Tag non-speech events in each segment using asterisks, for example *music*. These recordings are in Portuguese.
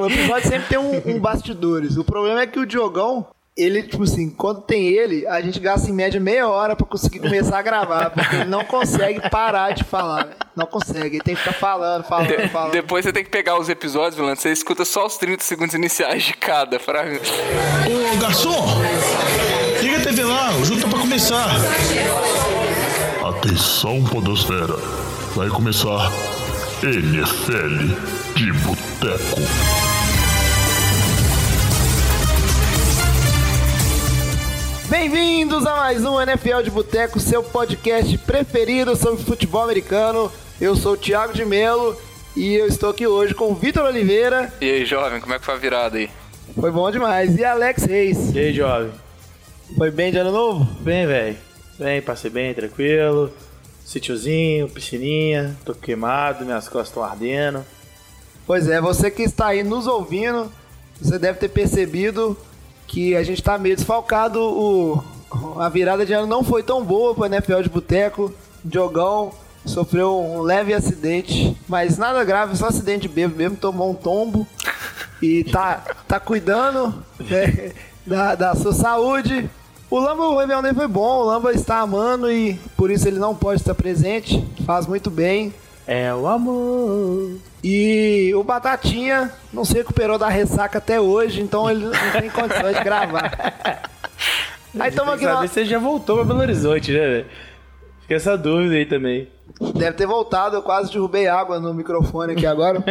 O episódio sempre tem um, um bastidores. O problema é que o Diogão, ele, tipo assim, quando tem ele, a gente gasta em média meia hora pra conseguir começar a gravar, porque ele não consegue parar de falar, véio. Não consegue, ele tem que ficar falando, falando, falando. Depois você tem que pegar os episódios, Vilano, você escuta só os 30 segundos iniciais de cada. Pra... Ô, garçom! Liga a TV lá, o jogo tá pra começar. Atenção, Podosfera. Vai começar NFL de Boteco. Bem-vindos a mais um NFL de Boteco, seu podcast preferido sobre futebol americano. Eu sou o Thiago de Melo e eu estou aqui hoje com o Vitor Oliveira. E aí, jovem, como é que foi a virada aí? Foi bom demais. E Alex Reis. E aí, jovem? Foi bem de ano novo? Bem, velho. Bem, passei bem, tranquilo. Sítiozinho, piscininha, tô queimado, minhas costas estão ardendo. Pois é, você que está aí nos ouvindo, você deve ter percebido que a gente está meio desfalcado. O, a virada de ano não foi tão boa para NFL de Boteco. Diogão sofreu um leve acidente, mas nada grave, só acidente de mesmo, tomou um tombo e tá, tá cuidando né, *laughs* da, da sua saúde. O Lamba, o Réveillon foi bom, o Lamba está amando e por isso ele não pode estar presente, faz muito bem. É o amor. E o Batatinha não se recuperou da ressaca até hoje, então ele não tem *laughs* condições de gravar. Aí estamos aqui Saber se você já voltou pra Belo Horizonte, né, velho? Fica essa dúvida aí também. Deve ter voltado, eu quase derrubei água no microfone aqui agora.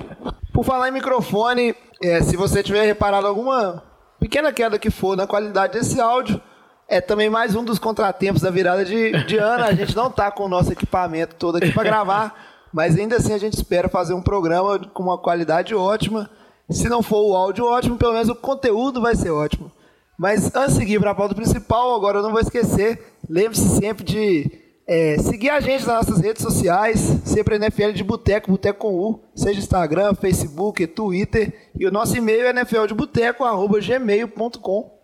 *laughs* Por falar em microfone, é, se você tiver reparado alguma pequena queda que for na qualidade desse áudio, é também mais um dos contratempos da virada de, de ano. A gente não tá com o nosso equipamento todo aqui para gravar, *laughs* mas ainda assim a gente espera fazer um programa com uma qualidade ótima. Se não for o áudio ótimo, pelo menos o conteúdo vai ser ótimo. Mas antes de seguir para a pauta principal, agora eu não vou esquecer, lembre-se sempre de é, seguir a gente nas nossas redes sociais, sempre NFL de Boteco, Boteco com U, seja Instagram, Facebook, Twitter, e o nosso e-mail é nfldeboteco.gmail.com.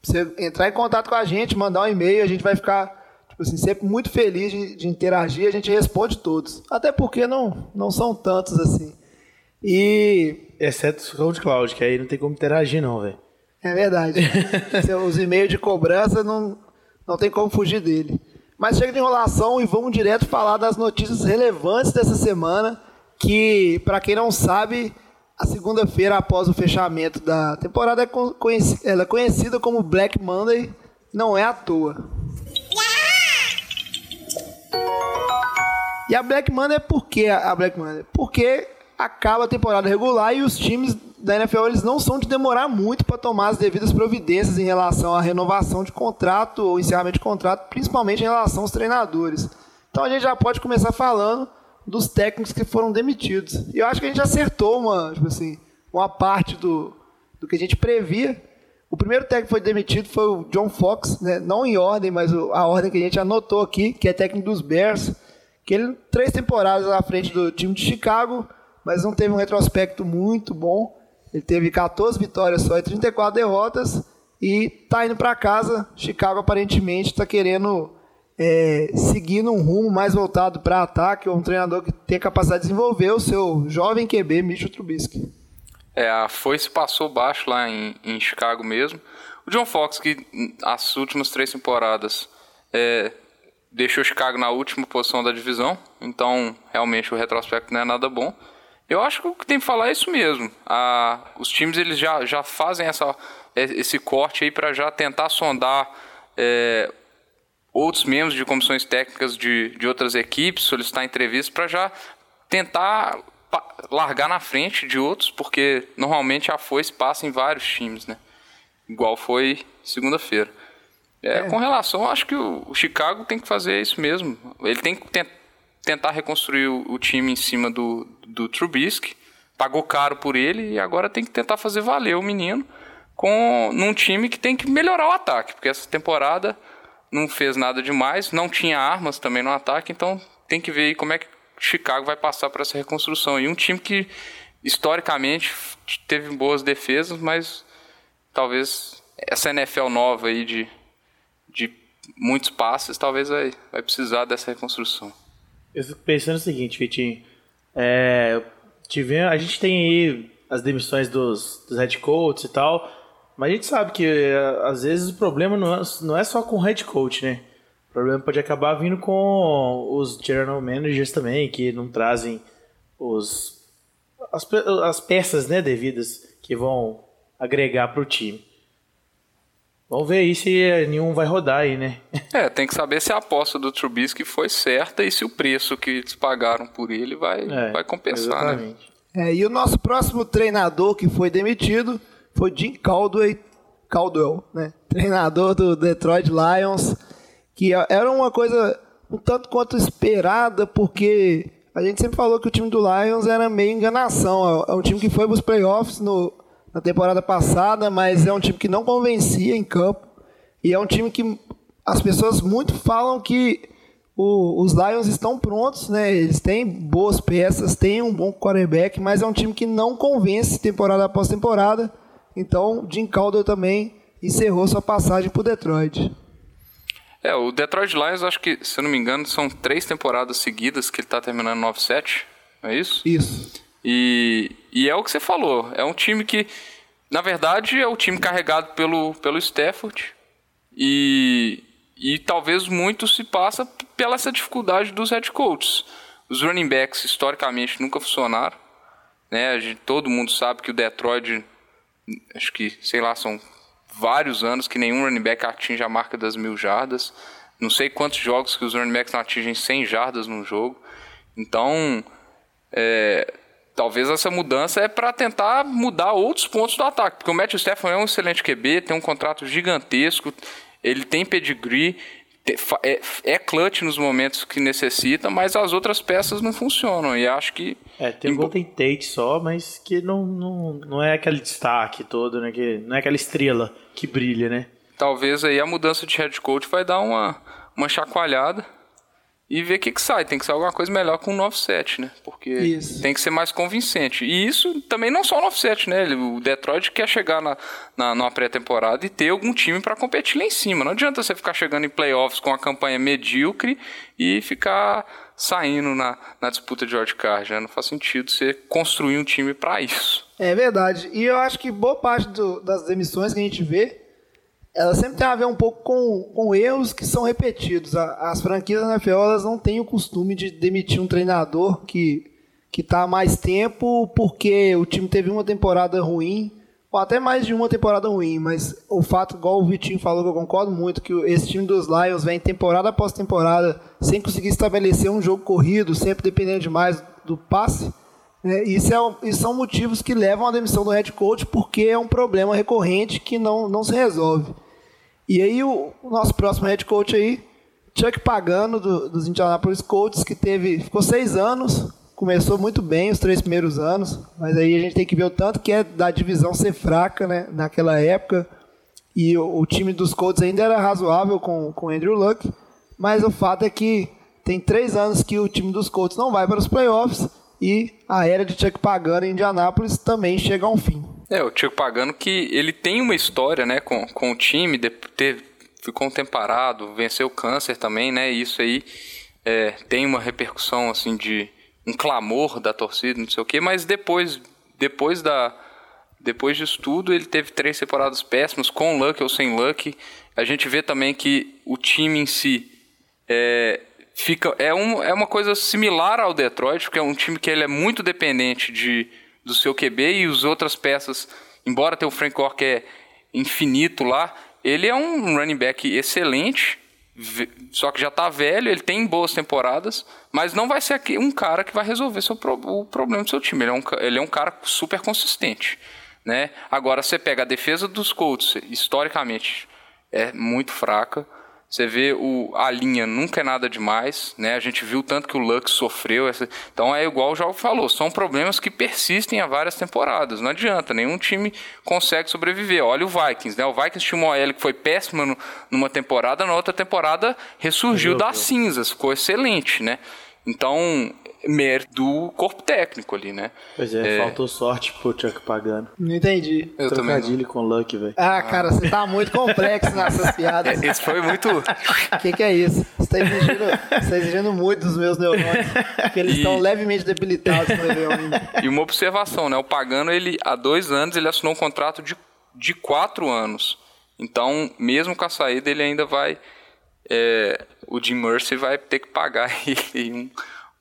Você entrar em contato com a gente, mandar um e-mail, a gente vai ficar tipo assim, sempre muito feliz de, de interagir, a gente responde todos. Até porque não, não são tantos assim. E Exceto o SoundCloud, que aí não tem como interagir, não, velho. é verdade. *laughs* Os e-mails de cobrança não, não tem como fugir dele. Mas chega de enrolação e vamos direto falar das notícias relevantes dessa semana. Que, para quem não sabe, a segunda-feira após o fechamento da temporada é é conhecida como Black Monday. Não é à toa. E a Black Monday é por que a Black Monday? Porque acaba a temporada regular e os times da NFL eles não são de demorar muito para tomar as devidas providências em relação à renovação de contrato ou encerramento de contrato, principalmente em relação aos treinadores. Então a gente já pode começar falando dos técnicos que foram demitidos. E eu acho que a gente acertou uma, tipo assim, uma parte do, do que a gente previa. O primeiro técnico que foi demitido foi o John Fox, né? não em ordem, mas a ordem que a gente anotou aqui, que é técnico dos Bears, que ele três temporadas à frente do time de Chicago, mas não teve um retrospecto muito bom. Ele teve 14 vitórias só e 34 derrotas e tá indo para casa. Chicago aparentemente está querendo é, seguir num rumo mais voltado para ataque, ou um treinador que tem capacidade de desenvolver o seu jovem QB, Mitchell Trubisky. É, a foice passou baixo lá em, em Chicago mesmo. O John Fox, que as últimas três temporadas é, deixou Chicago na última posição da divisão, então realmente o retrospecto não é nada bom. Eu acho que o que tem que falar é isso mesmo. A, os times eles já, já fazem essa, é, esse corte aí para já tentar sondar é, outros membros de comissões técnicas de, de outras equipes, solicitar entrevistas para já tentar largar na frente de outros, porque normalmente a foice passa em vários times, né? Igual foi segunda-feira. É, Com relação, acho que o, Chicago tem que fazer isso mesmo. Ele tem que ten- tentar reconstruir o, o time em cima do, do Trubisky. Pagou caro por ele e agora tem que tentar fazer valer o menino com num time que tem que melhorar o ataque, porque essa temporada não fez nada demais, não tinha armas também no ataque, então tem que ver aí como é que Chicago vai passar por essa reconstrução. E um time que historicamente teve boas defesas, mas talvez essa NFL nova aí de, de muitos passes, talvez vai, vai precisar dessa reconstrução. Eu fico pensando o seguinte, Vitinho. É, tive, a gente tem aí as demissões dos, dos head coaches e tal. Mas a gente sabe que é, às vezes o problema não é, não é só com o head coach, né? O problema pode acabar vindo com os general managers também, que não trazem os, as, as peças né, devidas que vão agregar para o time. Vamos ver aí se nenhum vai rodar aí, né? *laughs* É, tem que saber se a aposta do Trubisky foi certa e se o preço que eles pagaram por ele vai, é, vai compensar, né? exatamente. né? É, e o nosso próximo treinador que foi demitido foi Jim Caldwell, Caldwell né? Treinador do Detroit Lions, que era uma coisa um tanto quanto esperada, porque a gente sempre falou que o time do Lions era meio enganação. É um time que foi para os playoffs no, na temporada passada, mas é um time que não convencia em campo. E é um time que as pessoas muito falam que o, os Lions estão prontos, né? Eles têm boas peças, têm um bom quarterback, mas é um time que não convence temporada após temporada. Então, Jim Caldwell também encerrou sua passagem por Detroit. É, o Detroit Lions, acho que, se eu não me engano, são três temporadas seguidas que ele está terminando 9-7, é isso? Isso. E, e é o que você falou. É um time que, na verdade, é o time carregado pelo, pelo Stafford. E, e talvez muito se passa pela essa dificuldade dos head coaches. Os running backs, historicamente, nunca funcionaram. Né? Gente, todo mundo sabe que o Detroit, acho que, sei lá, são vários anos que nenhum running back atinge a marca das mil jardas. Não sei quantos jogos que os running backs não atingem 100 jardas no jogo. Então, é, Talvez essa mudança é para tentar mudar outros pontos do ataque, porque o Matthew Stafford é um excelente QB, tem um contrato gigantesco, ele tem pedigree, é, é clutch nos momentos que necessita, mas as outras peças não funcionam. E acho que. É, tem um Golden Tate só, mas que não, não, não é aquele destaque todo, né? Que não é aquela estrela que brilha, né? Talvez aí a mudança de head coach vai dar uma, uma chacoalhada e ver o que, que sai. Tem que ser alguma coisa melhor com o 9-7, né? Porque isso. tem que ser mais convincente. E isso também não só o 9-7, né? O Detroit quer chegar na, na, numa pré-temporada e ter algum time para competir lá em cima. Não adianta você ficar chegando em playoffs com a campanha medíocre e ficar saindo na, na disputa de wildcard. Né? Não faz sentido você construir um time para isso. É verdade. E eu acho que boa parte do, das demissões que a gente vê ela sempre tem a ver um pouco com, com erros que são repetidos. As franquias da NFL elas não têm o costume de demitir um treinador que que está há mais tempo porque o time teve uma temporada ruim, ou até mais de uma temporada ruim, mas o fato, igual o Vitinho falou, que eu concordo muito, que esse time dos Lions vem temporada após temporada sem conseguir estabelecer um jogo corrido, sempre dependendo demais do passe, é, isso, é, isso são motivos que levam à demissão do head coach, porque é um problema recorrente que não, não se resolve. E aí o, o nosso próximo head coach aí, Chuck Pagano, do, dos Indianapolis Colts, que teve, ficou seis anos, começou muito bem os três primeiros anos, mas aí a gente tem que ver o tanto que é da divisão ser fraca né, naquela época. E o, o time dos Colts ainda era razoável com o Andrew Luck, mas o fato é que tem três anos que o time dos Colts não vai para os playoffs e a era de Chuck Pagano em Indianapolis também chega a um fim. É, o Tiago Pagano que ele tem uma história, né, com, com o time, de ficou um tempo parado, venceu o câncer também, né, e isso aí é, tem uma repercussão, assim, de um clamor da torcida, não sei o quê, mas depois, depois da... Depois disso tudo, ele teve três temporadas péssimas, com luck ou sem luck. A gente vê também que o time em si é, fica, é, um, é uma coisa similar ao Detroit, porque é um time que ele é muito dependente de do seu QB e as outras peças, embora tenha o Frank que é infinito lá, ele é um running back excelente, só que já está velho, ele tem boas temporadas, mas não vai ser um cara que vai resolver seu, o problema do seu time. Ele é um, ele é um cara super consistente. Né? Agora, você pega a defesa dos Colts, historicamente, é muito fraca. Você vê o, a linha nunca é nada demais, né? A gente viu tanto que o Lux sofreu. Essa... Então é igual o João falou, são problemas que persistem há várias temporadas. Não adianta, nenhum time consegue sobreviver. Olha o Vikings, né? O Vikings tinha uma OL que foi péssima no, numa temporada, na outra temporada ressurgiu das cinzas, ficou excelente, né? Então mérito do corpo técnico ali, né? Pois é, faltou sorte pro Chuck pagando. Não entendi. Eu também. não. Trocadilho com Luck, velho. Ah, cara, você tá muito complexo nessas *laughs* piadas. Esse foi muito. O que, que é isso? Você tá, exigindo, você tá exigindo muito dos meus neurônios. Porque eles E- estão levemente debilitados no ainda. E uma observação, né? O Pagano, ele, há dois anos, ele assinou um contrato de, de quatro anos. Então, mesmo com a saída, ele ainda vai. é, o Jim Mercy vai ter que pagar *laughs* ele um,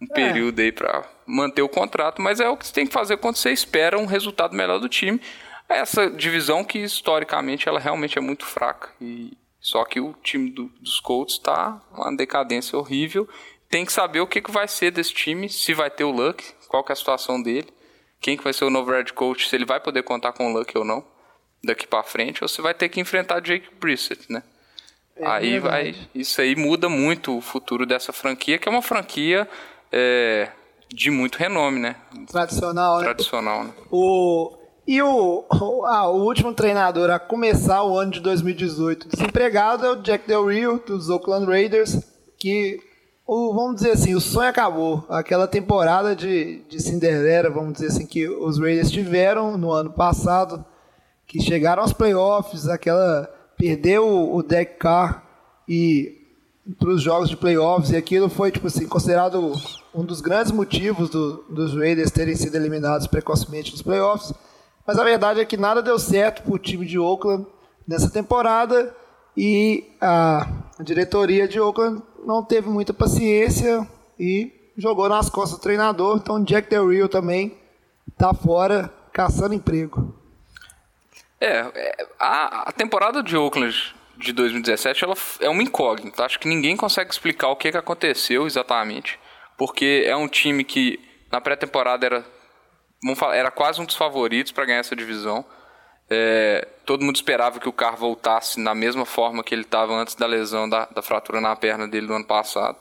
um período aí para manter o contrato, mas é o que você tem que fazer quando você espera um resultado melhor do time. Essa divisão que historicamente ela realmente é muito fraca. E só que o time do- dos Colts está uma decadência horrível. Tem que saber o que, que vai ser desse time, se vai ter o Luck, qual que é a situação dele, quem que vai ser o novo head coach, se ele vai poder contar com o Luck ou não daqui para frente, ou se vai ter que enfrentar Jake Brissett, né? aí vai, verdade. isso aí muda muito o futuro dessa franquia, que é uma franquia é, de muito renome, né? Tradicional, né? Tradicional, né? O, e o, ah, o último treinador a começar o ano de 2018 desempregado é o Jack Del Rio, dos Oakland Raiders, que, o, vamos dizer assim, o sonho acabou. Aquela temporada de, de Cinderela, vamos dizer assim, que os Raiders tiveram no ano passado, que chegaram aos playoffs, aquela perdeu o, o Derek Carr e para os jogos de playoffs e aquilo foi tipo assim considerado um dos grandes motivos do- dos Raiders terem sido eliminados precocemente nos playoffs. Mas a verdade é que nada deu certo para o time de Oakland nessa temporada e a diretoria de Oakland não teve muita paciência e jogou nas costas do treinador. Então Jack Del Rio também tá fora caçando emprego. É, é, a, a temporada de Oakland de 2017 ela é uma incógnita. Acho que ninguém consegue explicar o que, que aconteceu exatamente. Porque é um time que na pré-temporada era, era quase um dos favoritos para ganhar essa divisão. É, todo mundo esperava que o carro voltasse na mesma forma que ele estava antes da lesão, da, da fratura na perna dele do ano passado.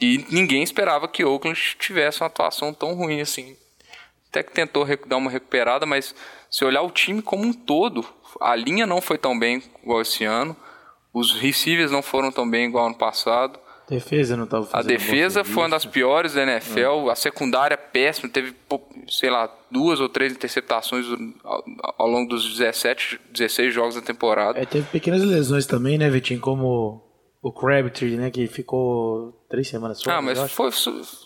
E ninguém esperava que Oakland tivesse uma atuação tão ruim assim até que tentou dar uma recuperada, mas se olhar o time como um todo, a linha não foi tão bem igual esse ano, os receivers não foram tão bem igual ano passado, Defesa não tava a fazendo bom defesa foi uma das piores da NFL, a secundária péssima, teve, sei lá, duas ou três interceptações ao, ao longo dos 17, 16 jogos da temporada. É, teve pequenas lesões também, né, Vitinho? Como o Crabtree, né, que ficou três semanas fora. Ah, mas eu acho. foi,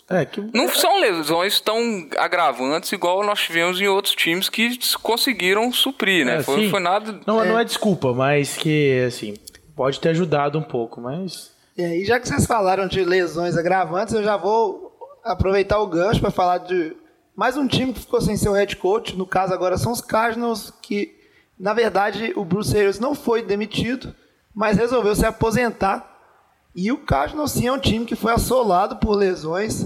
É, que... Não são lesões tão agravantes igual nós tivemos em outros times que conseguiram suprir, né? É, foi, foi nada. Não, não é desculpa, mas que, assim, pode ter ajudado um pouco, mas... E aí, já que vocês falaram de lesões agravantes, eu já vou aproveitar o gancho para falar de mais um time que ficou sem seu head coach. No caso, agora são os Cardinals, que na verdade o Bruce Arians não foi demitido, mas resolveu se aposentar. E o Cardinals sim é um time que foi assolado por lesões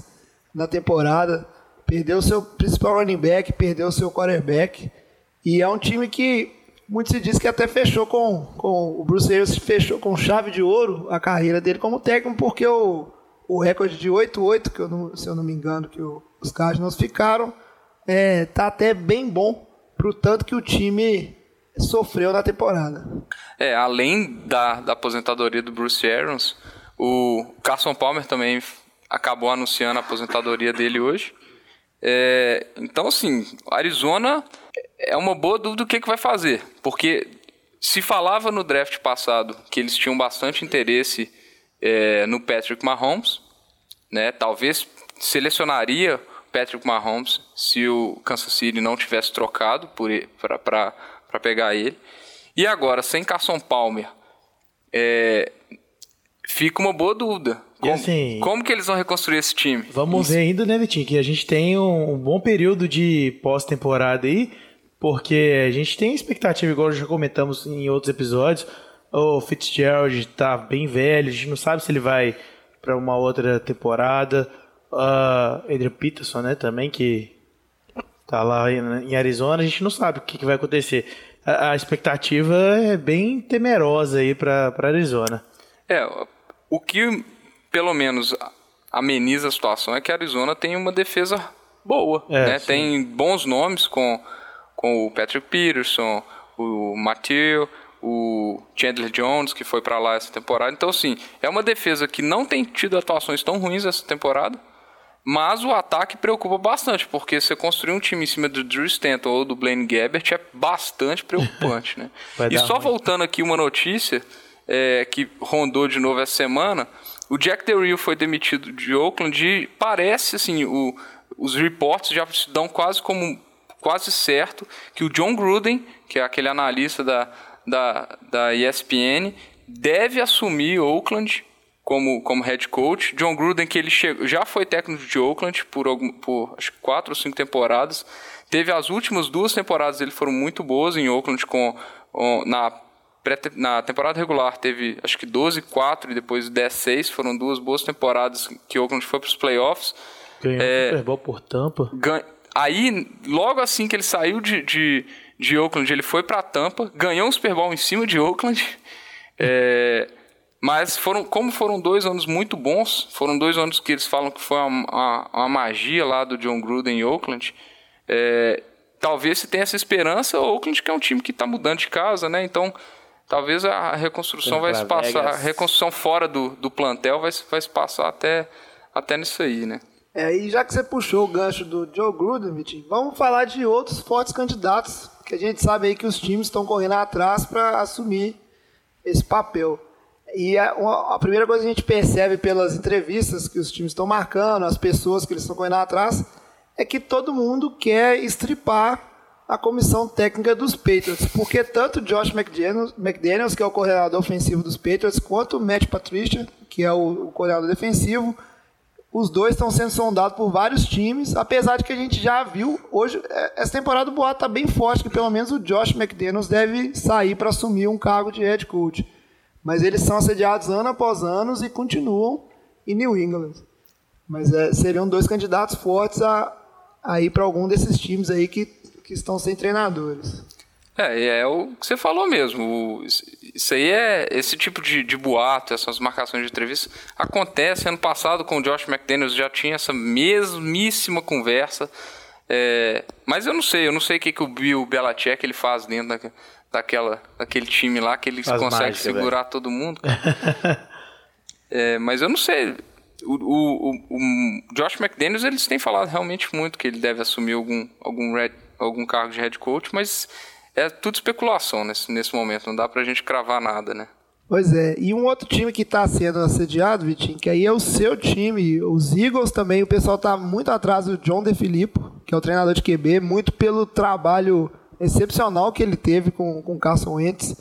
na temporada. Perdeu seu principal running back, perdeu seu quarterback. E é um time que muito se diz que até fechou com, com o Bruce Arians fechou com chave de ouro a carreira dele como técnico, porque o, o recorde de 8-8, que eu não- se eu não me engano, que o- os Cardinals ficaram, é, tá até bem bom pro tanto que o time sofreu na temporada. É, além da, da aposentadoria do Bruce Arians, o Carson Palmer também acabou anunciando a aposentadoria dele hoje. É, então, assim, Arizona é uma boa dúvida do que, que vai fazer. Porque se falava no draft passado que eles tinham bastante interesse é, no Patrick Mahomes, né? Talvez selecionaria Patrick Mahomes se o Kansas City não tivesse trocado para pegar ele. E agora, sem Carson Palmer, é, fica uma boa dúvida. Como, assim- como que eles vão reconstruir esse time? Vamos ver ainda, né, Vitinho, que a gente tem um, um bom período de pós-temporada aí, porque a gente tem expectativa, igual já comentamos em outros episódios, o Fitzgerald tá bem velho, a gente não sabe se ele vai para uma outra temporada, uh, Adrian Peterson, né, também, que tá lá em Arizona, a gente não sabe o que, que vai acontecer. A, a expectativa é bem temerosa aí para Arizona. É, o que pelo menos ameniza a situação é que a Arizona tem uma defesa boa, É, né? sim. Tem bons nomes com, com o Patrick Peterson, o Matthew, o Chandler Jones, que foi para lá essa temporada. Então, assim, é uma defesa que não tem tido atuações tão ruins essa temporada, Mas o ataque preocupa bastante, porque você construir um time em cima do Drew Stanton ou do Blaine Gabbert é bastante preocupante, né? *laughs* E só ruim. voltando aqui uma notícia é, que rondou de novo essa semana, o Jack Del Rio foi demitido de Oakland e parece, assim, o, os reportes já se dão quase como quase certo que o John Gruden, que é aquele analista da, da, da ESPN, deve assumir Oakland como, como head coach. John Gruden, que ele chegou, já foi técnico de Oakland por, algum, por acho quatro ou cinco temporadas. Teve as últimas duas temporadas dele foram muito boas em Oakland com, com- na, na temporada regular teve acho que 12-4 e depois 10-6. Foram duas boas temporadas que Oakland foi para os playoffs. Ganhou É. o Super Bowl por tampa. Gan- Aí, logo assim que ele saiu de, de, de Oakland, ele foi para Tampa, ganhou um Super Bowl em cima de Oakland. *laughs* É, mas foram, como foram dois anos muito bons, foram dois anos que eles falam que foi uma, uma, uma magia lá do John Gruden em Oakland. é, talvez se tenha essa esperança, o Oakland que é um time que está mudando de casa, né? Então, talvez a reconstrução vai se passar, a Vegas. reconstrução fora do, do plantel vai, se- vai se passar até, até nisso aí, né? É, e já que você puxou o gancho do Joe Gruden, Vitinho, vamos falar de outros fortes candidatos, que a gente sabe aí que os times estão correndo atrás para assumir esse papel. E a, uma- a primeira coisa que a gente percebe pelas entrevistas que os times estão marcando, as pessoas que eles estão correndo atrás, é que todo mundo quer estripar a comissão técnica dos Patriots, porque tanto Josh McDaniels, McDaniels, que é o coordenador ofensivo dos Patriots, quanto o Matt Patricia, que é o, o coordenador defensivo, os dois estão sendo sondados por vários times, apesar de que a gente já viu hoje, é, essa temporada o boato está bem forte, que pelo menos o Josh McDaniels deve sair para assumir um cargo de head coach. Mas eles são assediados ano após ano e continuam em New England. Mas é, seriam dois candidatos fortes a, a ir para algum desses times aí que, que estão sem treinadores. É, é o que você falou mesmo. o- isso aí é. Esse tipo de, de boato, essas marcações de entrevista, acontece. Ano passado com o Josh McDaniels já tinha essa mesmíssima conversa. É, mas eu não sei, eu não sei o que, que o Bill Belichick ele faz dentro da, daquela, daquele time lá, que ele Faz consegue mágica, segurar todo mundo. *laughs* É, mas eu não sei. O, o, o, o Josh McDaniels, eles têm falado realmente muito que ele deve assumir algum, algum, red- algum cargo de head coach, mas é tudo especulação nesse, nesse momento. Não dá pra gente cravar nada, né? Pois é, e um outro time que está sendo assediado, Vitinho, que aí é o seu time, os Eagles também, o pessoal está muito atrás do John DeFilippo, que é o treinador de QB, muito pelo trabalho excepcional que ele teve com, com o Carson Wentz.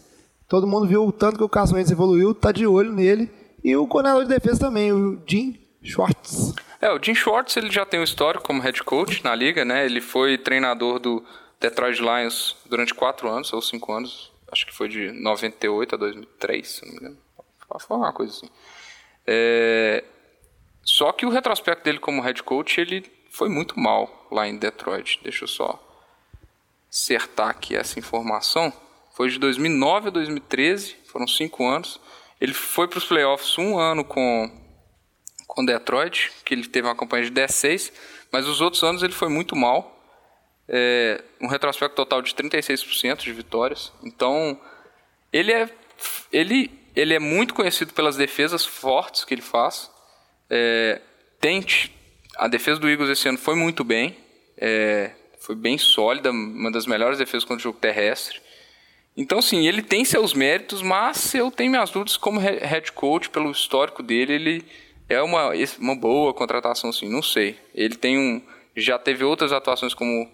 Todo mundo viu o tanto que o Carson Wentz evoluiu, tá de olho nele. E o coordenador de defesa também, o Jim Schwartz. É, o Jim Schwartz ele já tem um histórico como head coach na liga, né? Ele foi treinador do Detroit Lions durante quatro anos ou cinco anos. Acho que foi de 98 a 2003, se não me engano. Foi uma coisa assim. É, Só que o retrospecto dele como head coach, ele foi muito mal lá em Detroit. Deixa eu só acertar aqui essa informação. Foi de 2009 a 2013, foram cinco anos. Ele foi para os playoffs um ano com com Detroit, que ele teve uma campanha de 10-6, mas os outros anos ele foi muito mal. É, um retrospecto total de 36% de vitórias. Então, ele é, ele, ele é muito conhecido pelas defesas fortes que ele faz. É, tente, a defesa do Eagles esse ano foi muito bem. É, foi bem sólida, uma das melhores defesas contra o jogo terrestre. Então, sim, ele tem seus méritos, mas eu tenho minhas dúvidas como he- head coach, pelo histórico dele, ele é uma, uma boa contratação, sim, não sei. Ele tem um. Já teve outras atuações como,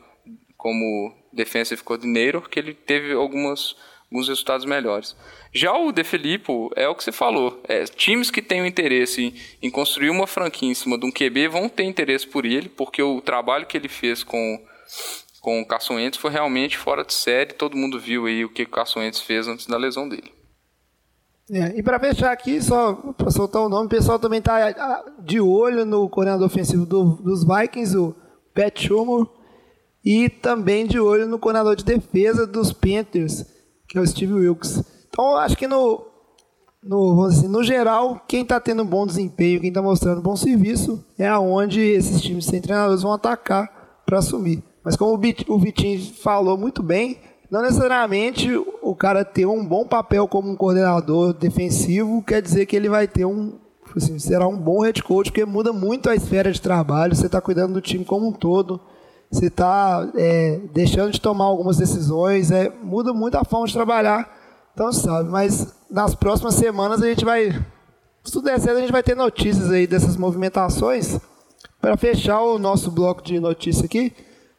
como defensive coordinator, que ele teve algumas, alguns resultados melhores. Já o De Filippo, é o que você falou. É, times que têm interesse em, em construir uma franquia em cima de um QB vão ter interesse por ele, porque o trabalho que ele fez com com o Carson Wentz foi realmente fora de série. Todo mundo viu aí o que o Carson Wentz fez antes da lesão dele. É, e para fechar aqui, só para soltar o nome, o pessoal também está de olho no coordenador ofensivo do- dos Vikings, o Pat Schumer, e também de olho no coordenador de defesa dos Panthers, que é o Steve Wilkes. Então, acho que no, no, assim, no geral, quem está tendo bom desempenho, quem está mostrando bom serviço, é aonde esses times sem treinadores vão atacar para assumir. Mas como o Vitinho falou muito bem, não necessariamente o cara ter um bom papel como um coordenador defensivo quer dizer que ele vai ter um assim, será um bom head coach, porque muda muito a esfera de trabalho, você está cuidando do time como um todo, você está é, deixando de tomar algumas decisões, é, muda muito a forma de trabalhar, então sabe, mas nas próximas semanas a gente vai, se tudo der certo, a gente vai ter notícias aí dessas movimentações, para fechar o nosso bloco de notícias aqui,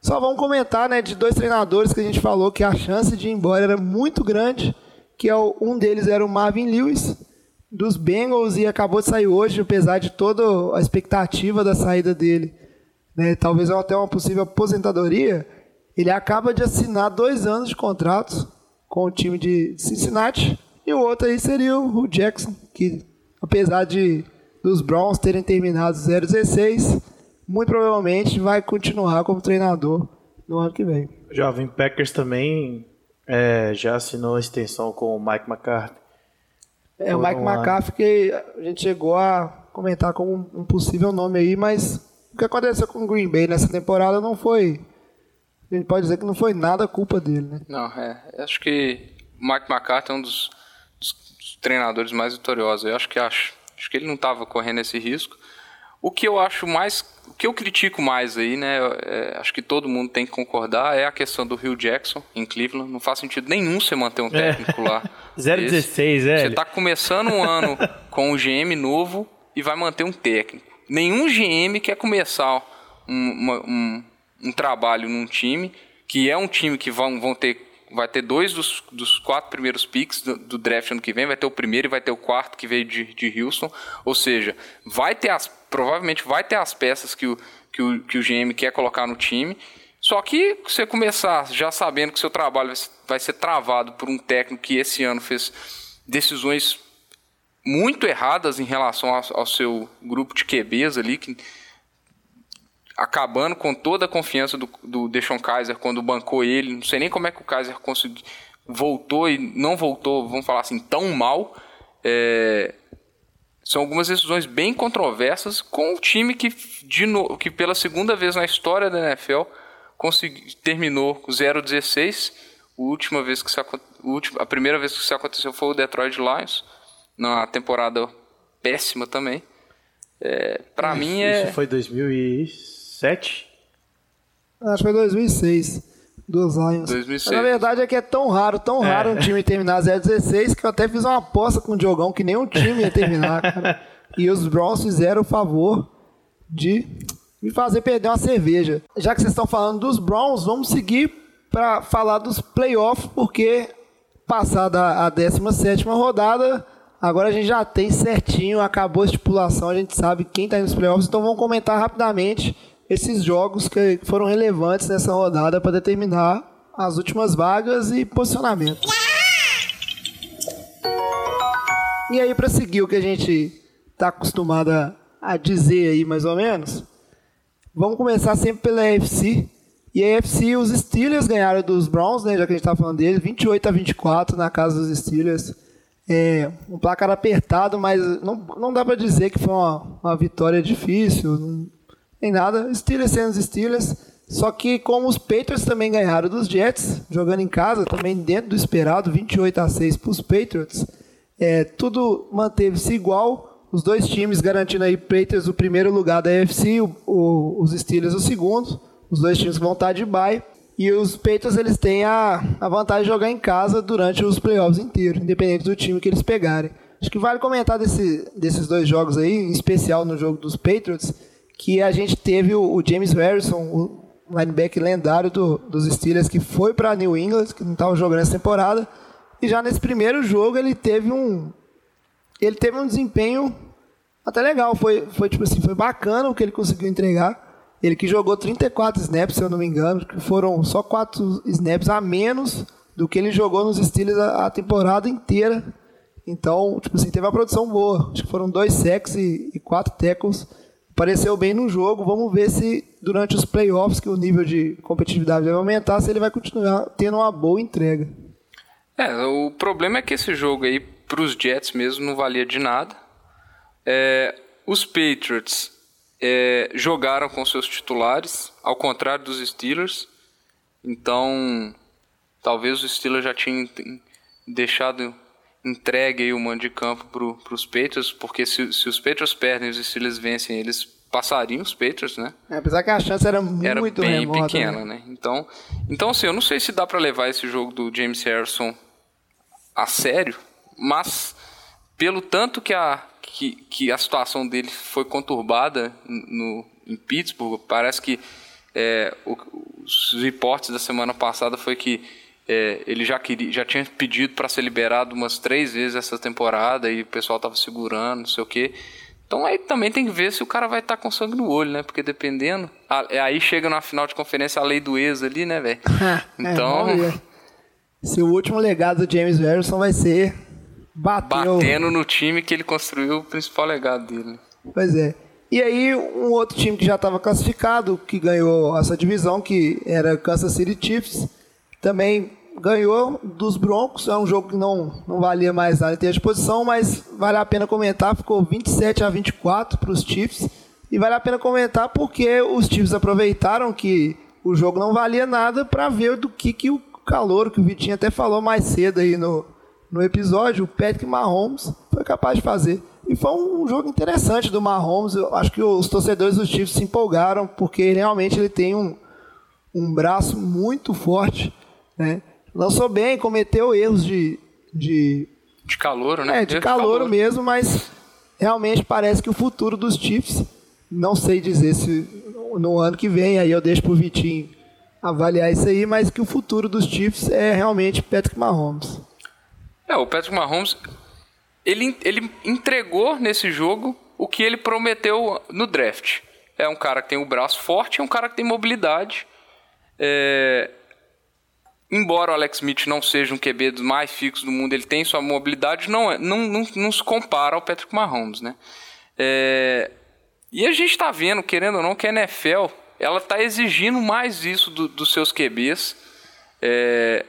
só vamos comentar né, de dois treinadores que a gente falou que a chance de ir embora era muito grande, que é o, um deles era o Marvin Lewis, dos Bengals, e acabou de sair hoje, apesar de toda a expectativa da saída dele, né, talvez até uma possível aposentadoria, ele acaba de assinar dois anos de contrato com o time de Cincinnati, e o outro aí seria o Jackson, que apesar de dos Browns terem terminado 0-16, muito provavelmente vai continuar como treinador no ano que vem. O jovem Packers também é, já assinou a extensão com o Mike McCarthy. É, o Mike McCarthy que a gente chegou a comentar como um possível nome aí, mas o que aconteceu com o Green Bay nessa temporada não foi. A gente pode dizer que não foi nada culpa dele, né? Não, é. Acho que o Mike McCarthy é um dos, dos treinadores mais vitoriosos. Eu acho que acho, acho que ele não estava correndo esse risco. O que eu acho mais, o que eu critico mais aí, né, é, acho que todo mundo tem que concordar, é a questão do Rio Jackson em Cleveland. Não faz sentido nenhum você manter um técnico é. lá. *laughs* 016, é. Você está começando um ano *laughs* com um GM novo e vai manter um técnico. Nenhum GM quer começar um, uma, um, um trabalho num time que é um time que vão, vão ter vai ter dois dos, dos quatro primeiros picks do, do, draft ano que vem, vai ter o primeiro e vai ter o quarto que veio de, de Houston. Ou seja, vai ter as, provavelmente vai ter as peças que o, que, o, que o GM quer colocar no time. Só que você começar já sabendo que seu trabalho vai ser, travado por um técnico que esse ano fez decisões muito erradas em relação ao, ao seu grupo de QBs ali, que acabando com toda a confiança do, do Deshaun Kaiser quando bancou ele. Não sei nem como é que o Kaiser conseguiu, voltou e não voltou, vamos falar assim, tão mal. É, são algumas decisões bem controversas com o time que, de no, que pela segunda vez na história da NFL consegui, terminou 0-16. A última vez que isso, a primeira vez que isso aconteceu foi o Detroit Lions, na temporada péssima também. É, para mim é. Isso foi 2000 2007? Acho que foi 2006. Dos Lions. 2006. Mas, na verdade é que é tão raro, tão é. raro um time terminar 0-16 que eu até fiz uma aposta com o Diogão que nenhum time ia terminar, *laughs* cara. E os Browns fizeram o favor de me fazer perder uma cerveja. Já que vocês estão falando dos Browns, vamos seguir para falar dos playoffs, porque passada a 17 rodada, agora a gente já tem certinho, acabou a estipulação, a gente sabe quem está nos playoffs, então vamos comentar rapidamente esses jogos que foram relevantes nessa rodada para determinar as últimas vagas e posicionamento. E aí, para seguir o que a gente está acostumado a dizer aí, mais ou menos, vamos começar sempre pela AFC. E a AFC, os Steelers ganharam dos Browns, né, já que a gente está falando deles, 28 a 24 na casa dos Steelers. É, um placar apertado, mas não, não dá para dizer que foi uma, uma vitória difícil. Nem nada. Steelers sendo os Steelers. Só que como os Patriots também ganharam dos Jets, jogando em casa, também dentro do esperado, 28 a 6 para os Patriots, é, tudo manteve-se igual. Os dois times garantindo aí Patriots o primeiro lugar da AFC, o, o, os Steelers o segundo. Os dois times vão estar de bye. E os Patriots eles têm a, a vantagem de jogar em casa durante os playoffs inteiros, independente do time que eles pegarem. Acho que vale comentar desse, desses dois jogos aí, em especial no jogo dos Patriots, que a gente teve o, o James Harrison, o linebacker lendário do, dos Steelers, que foi para New England, que não estava jogando essa temporada, e já nesse primeiro jogo ele teve um ele teve um desempenho até legal, foi, foi tipo assim, foi bacana o que ele conseguiu entregar. Ele que jogou 34 snaps, se eu não me engano, que foram só 4 snaps a menos do que ele jogou nos Steelers a, a temporada inteira. Então, tipo assim, teve uma produção boa. Acho que foram dois sacks e, e quatro tackles pareceu bem no jogo. Vamos ver se durante os playoffs, que o nível de competitividade vai aumentar, se ele vai continuar tendo uma boa entrega. É, o problema é que esse jogo aí, para os Jets mesmo, não valia de nada. É, os Patriots é, jogaram com seus titulares, ao contrário dos Steelers. Então, talvez os Steelers já tinham deixado entregue aí o mando de campo para os Patriots, porque se, se os Patriots perdem e os Steelers vencem, eles passariam os Patriots, né? É, apesar que a chance era muito Era bem remota, pequena, né? né? Então, então, assim, eu não sei se dá para levar esse jogo do James Harrison a sério, mas pelo tanto que a, que, que a situação dele foi conturbada no, em Pittsburgh, parece que é, o- os reportes da semana passada foi que é, ele já, queria, já tinha pedido para ser liberado umas três vezes essa temporada e o pessoal tava segurando, não sei o quê. Então aí também tem que ver se o cara vai estar com sangue no olho, né? Porque dependendo. a- é, aí chega na final de conferência a lei do ex ali, né, velho? *laughs* É, Então, ver. Se o último legado do James Harrison vai ser bateu. batendo no time que ele construiu o principal legado dele. Pois é. E aí, um outro time que já estava classificado, que ganhou essa divisão, que era Kansas City Chiefs, também ganhou dos Broncos. É um jogo que não, não valia mais nada em termos de posição, mas vale a pena comentar. Ficou 27 a 24 para os Chiefs. E vale a pena comentar porque os Chiefs aproveitaram que o jogo não valia nada para ver do que, que o calor, que o Vitinho até falou mais cedo aí no, no episódio, o Patrick Mahomes foi capaz de fazer. E foi um jogo interessante do Mahomes. Eu acho que os torcedores dos Chiefs se empolgaram, porque realmente ele tem um, um braço muito forte. Né? Lançou bem, cometeu erros de, de, De calor, né? é, de Erro calor mesmo, mas realmente parece que o futuro dos Chiefs, não sei dizer se no ano que vem, aí eu deixo pro Vitinho avaliar isso aí, mas que o futuro dos Chiefs é realmente Patrick Mahomes. É, o Patrick Mahomes, ele, ele entregou nesse jogo o que ele prometeu no draft. É um cara que tem o braço forte, é um cara que tem mobilidade. É, embora o Alex Smith não seja um QB dos mais fixos do mundo, ele tem sua mobilidade, não, é- não, não, não se compara ao Patrick Mahomes, né? É, e a gente está vendo, querendo ou não, que a NFL ela está exigindo mais isso do- dos seus QBs. É,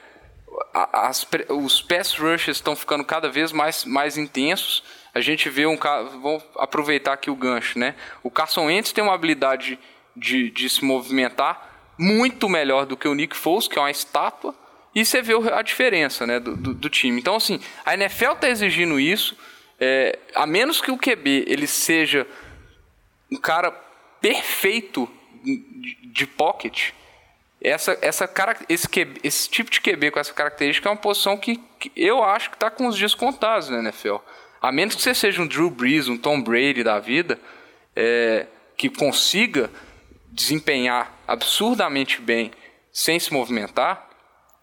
as os pass rushes estão ficando cada vez mais, mais intensos. A gente vê um. Vamos aproveitar aqui o gancho, né? O Carson Wentz tem uma habilidade de, de se movimentar muito melhor do que o Nick Foles, que é uma estátua. E você vê a diferença né, do, do, do time. Então, assim, a NFL está exigindo isso. é, a menos que o QB ele seja um cara perfeito de, de pocket, essa, essa cara, esse, QB esse tipo de QB com essa característica é uma posição que, que eu acho que está com os dias contados na NFL. A menos que você seja um Drew Brees, um Tom Brady da vida, é, que consiga desempenhar absurdamente bem sem se movimentar,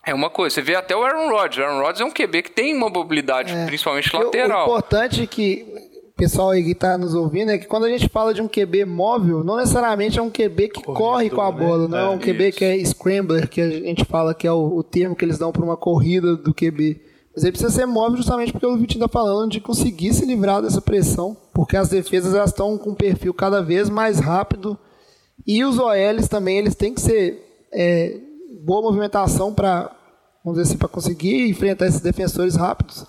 é uma coisa. Você vê até o Aaron Rodgers. O Aaron Rodgers é um QB que tem uma mobilidade, principalmente Porque o- O lateral. importante é que o pessoal aí que está nos ouvindo é que quando a gente fala de um QB móvel, não necessariamente é um QB que corre com a né? bola, não é, É, um QB que é scrambler, que a gente fala que é o, o termo que eles dão para uma corrida do QB. Mas ele precisa ser móvel justamente porque o Vitinho está falando de conseguir se livrar dessa pressão, porque as defesas estão com um perfil cada vez mais rápido e os OLs também eles têm que ser é, boa movimentação para vamos dizer assim para conseguir enfrentar esses defensores rápidos.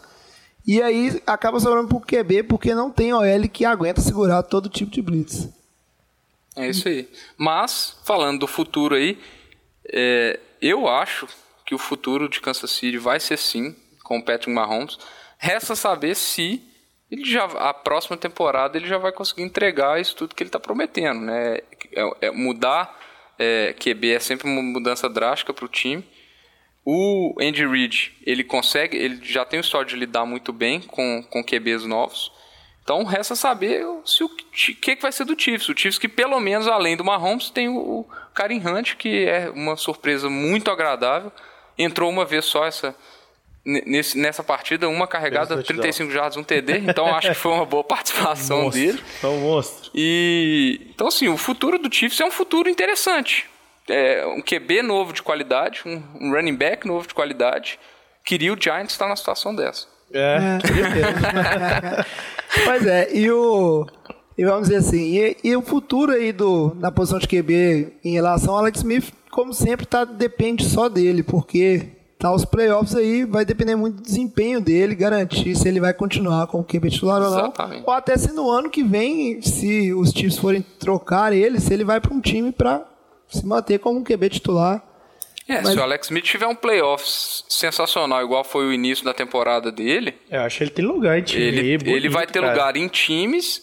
E aí acaba sobrando pro QB porque não tem OL que aguenta segurar todo tipo de blitz. É isso aí. Mas, falando do futuro aí, é, eu acho que o futuro de Kansas City vai ser sim com o Patrick Mahomes. Resta saber se ele já a próxima temporada ele já vai conseguir entregar isso tudo que ele está prometendo, né? É, é mudar é, QB é sempre uma mudança drástica para o time. O Andy Reid, ele consegue, ele já tem o história de lidar muito bem com, com QBs novos. Então resta saber se o que, que vai ser do Chiefs. O Chiefs que pelo menos além do Mahomes tem o, o Karim Hunt, que é uma surpresa muito agradável. Entrou uma vez só essa nesse, nessa partida, uma carregada, Fez touchdown. 35 jardas, um TD. Então acho que foi uma boa participação Monstro. dele. É um monstro. E então assim, o futuro do Chiefs é um futuro interessante. É um QB novo de qualidade, um, um running back novo de qualidade. Queria o Giants estar na situação dessa. É, queria mesmo. *laughs* Pois é, e o. E vamos dizer assim, e, e o futuro aí do, da posição de QB em relação ao Alex Smith, como sempre, tá, depende só dele, porque tá os playoffs aí, vai depender muito do desempenho dele, garantir se ele vai continuar com o QB titular ou não. Exatamente. Ou até se no ano que vem, se os times forem trocar ele, se ele vai para um time para se manter como um QB titular. É, Mas- se o Alex Smith tiver um playoffs sensacional, igual foi o início da temporada dele, Eu acho que ele tem lugar em time. ele, bonito, ele vai ter cara. lugar em times.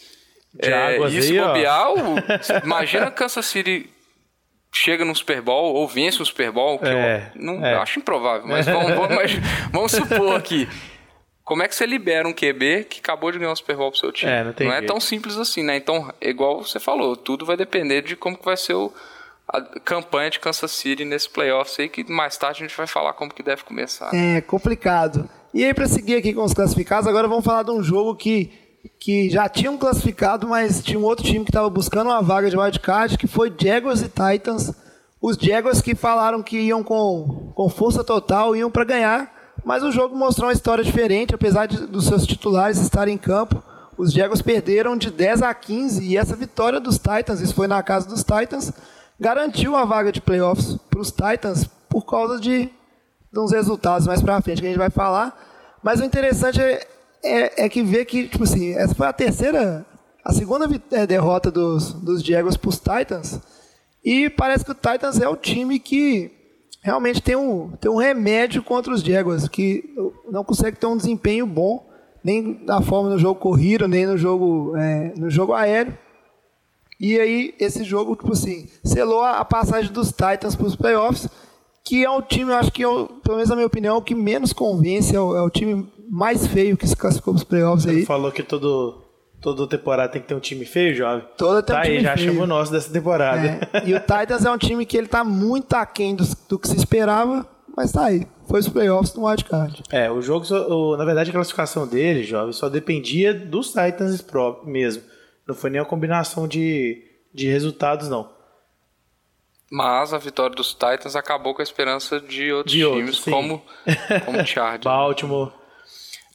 De é, águas e se aí, ó. bobear, o- *laughs* imagina Kansas City chega no Super Bowl ou vence o Super Bowl, que É, eu não, é. acho improvável, mas vamos, vamos, mas *laughs* vamos supor aqui. Como é que você libera um QB que acabou de ganhar o Super Bowl pro seu time? É, não tem é tão simples assim, né? Então, é igual você falou, tudo vai depender de como que vai ser o, a campanha de Kansas City nesse playoffs aí, que mais tarde a gente vai falar como que deve começar. É complicado. E aí, pra seguir aqui com os classificados, agora vamos falar de um jogo que, que já tinha um classificado, mas tinha um outro time que estava buscando uma vaga de wildcard, que foi Jaguars e Titans. Os Jaguars que falaram que iam com, com força total, iam para ganhar, mas o jogo mostrou uma história diferente, apesar de, dos seus titulares estarem em campo. Os Jaguars perderam de 10 a 15 e essa vitória dos Titans, isso foi na casa dos Titans, garantiu a vaga de playoffs para os Titans por causa de, de uns resultados mais pra frente que a gente vai falar. Mas o interessante é, é, é que ver que, tipo assim, essa foi a terceira, a segunda eh, derrota dos, dos Jaguars pros Titans. E parece que o Titans é o time que realmente tem um, tem um remédio contra os Jaguars, que não consegue ter um desempenho bom, nem da forma no jogo corrido, nem no jogo, eh, no jogo aéreo. E aí, esse jogo, tipo assim, selou a passagem dos Titans para os playoffs, que é um time, eu acho que, eu, pelo menos na minha opinião, o que menos convence, é o, é o time mais feio que se classificou para os playoffs Ele aí. falou que todo, toda temporada tem que ter um time feio, jovem. Toda tem um tá aí, time já feio. achamos o nosso dessa temporada. É, e o Titans é um time que ele tá muito aquém do, do que se esperava, mas tá aí. Foi os playoffs no wildcard. É, o jogo, o- na verdade, a classificação dele, jovem, só dependia dos Titans mesmo. Não foi nem uma combinação de, de resultados, não. Mas a vitória dos Titans acabou com a esperança de outros De times, outros, como, como o *laughs* Chargers. Baltimore.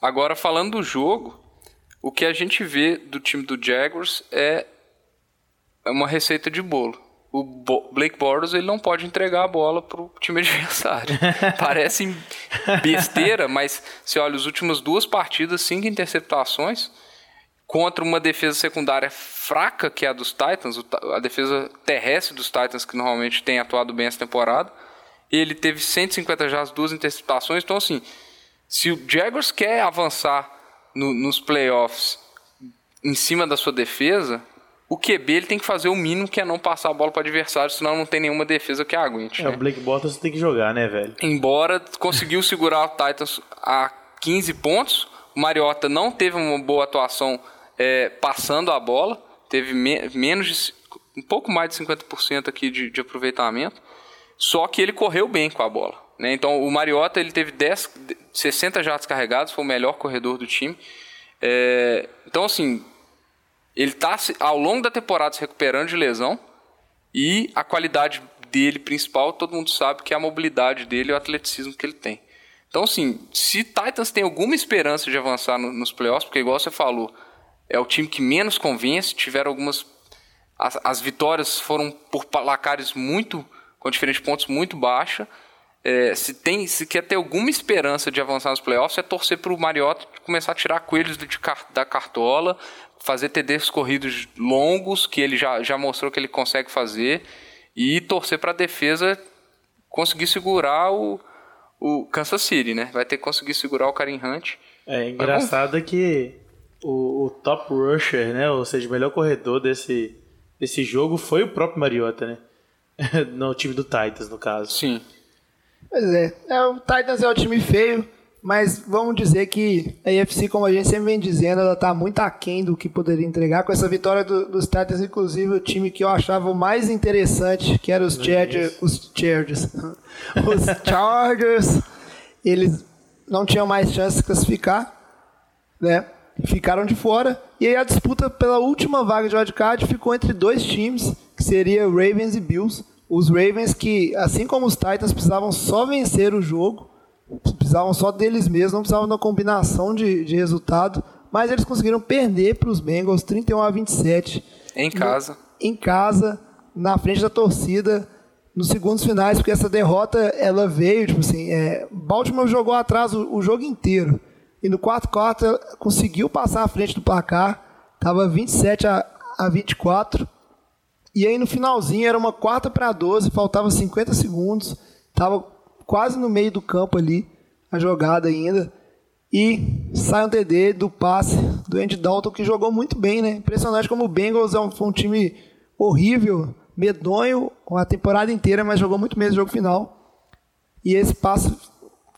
Agora, falando do jogo, o que a gente vê do time do Jaguars é uma receita de bolo. O Bo- Blake Bortles ele não pode entregar a bola pro time *laughs* adversário. Parece besteira, mas se olha, as últimas duas partidas, cinco interceptações contra uma defesa secundária fraca, que é a dos Titans, o ta- a defesa terrestre dos Titans, que normalmente tem atuado bem essa temporada. Ele teve 150 jardas, duas interceptações. Então, assim, se o Jaguars quer avançar no- nos playoffs em cima da sua defesa, o QB ele tem que fazer o mínimo que é não passar a bola para o adversário, senão não tem nenhuma defesa que aguente. É, né? o Blake Bortles tem que jogar, né, velho? Embora conseguiu segurar o Titans a 15 pontos, o Mariota não teve uma boa atuação é, passando a bola, teve me- menos de, um pouco mais de 50% aqui de, de aproveitamento, só que ele correu bem com a bola. Né? Então o Mariota ele teve 10, 60 jardas carregados, foi o melhor corredor do time. É, então assim, ele está ao longo da temporada se recuperando de lesão e a qualidade dele principal, todo mundo sabe que é a mobilidade dele e o atleticismo que ele tem. Então, assim, se Titans tem alguma esperança de avançar no- nos playoffs, porque igual você falou, é o time que menos convence, tiveram algumas... As, as vitórias foram por placares muito... com diferentes pontos muito baixa. É, se, tem, se quer ter alguma esperança de avançar nos playoffs, é torcer para o Mariota começar a tirar coelhos de car- da cartola, fazer TDs corridos longos, que ele já, já mostrou que ele consegue fazer, e torcer para a defesa conseguir segurar o, o Kansas City, né? Vai ter que conseguir segurar o Karim Hunt. É engraçado que o, o top rusher, né? Ou seja, o melhor corredor desse, desse jogo foi o próprio Mariota, né? *laughs* no time do Titans, no caso. Sim. Pois é, é, o Titans é um time feio, mas vamos dizer que a AFC, como a gente sempre vem dizendo, ela tá muito aquém do que poderia entregar. Com essa vitória do- dos Titans, inclusive, o time que eu achava o mais interessante, que era os Chargers, os Chargers, *laughs* os Chargers, eles não tinham mais chance de classificar, né? Ficaram de fora. E aí a disputa pela última vaga de wildcard ficou entre dois times, que seria Ravens e Bills. Os Ravens que, assim como os Titans, precisavam só vencer o jogo, precisavam só deles mesmos, não precisavam da combinação de, de resultado, mas eles conseguiram perder para os Bengals 31 a 27 Em casa. em casa, na frente da torcida, nos segundos finais, porque essa derrota ela veio, tipo assim, é, Baltimore jogou atrás o, o jogo inteiro. E no quarto quarto conseguiu passar à frente do placar, tava 27 a, a 24. E aí no finalzinho era uma quarta para 12, faltava 50 segundos. Tava quase no meio do campo ali, a jogada ainda. E sai um TD do passe do Andy Dalton, que jogou muito bem, né? Impressionante como o Bengals é um, foi um time horrível, medonho a temporada inteira, mas jogou muito bem no jogo final. E esse passe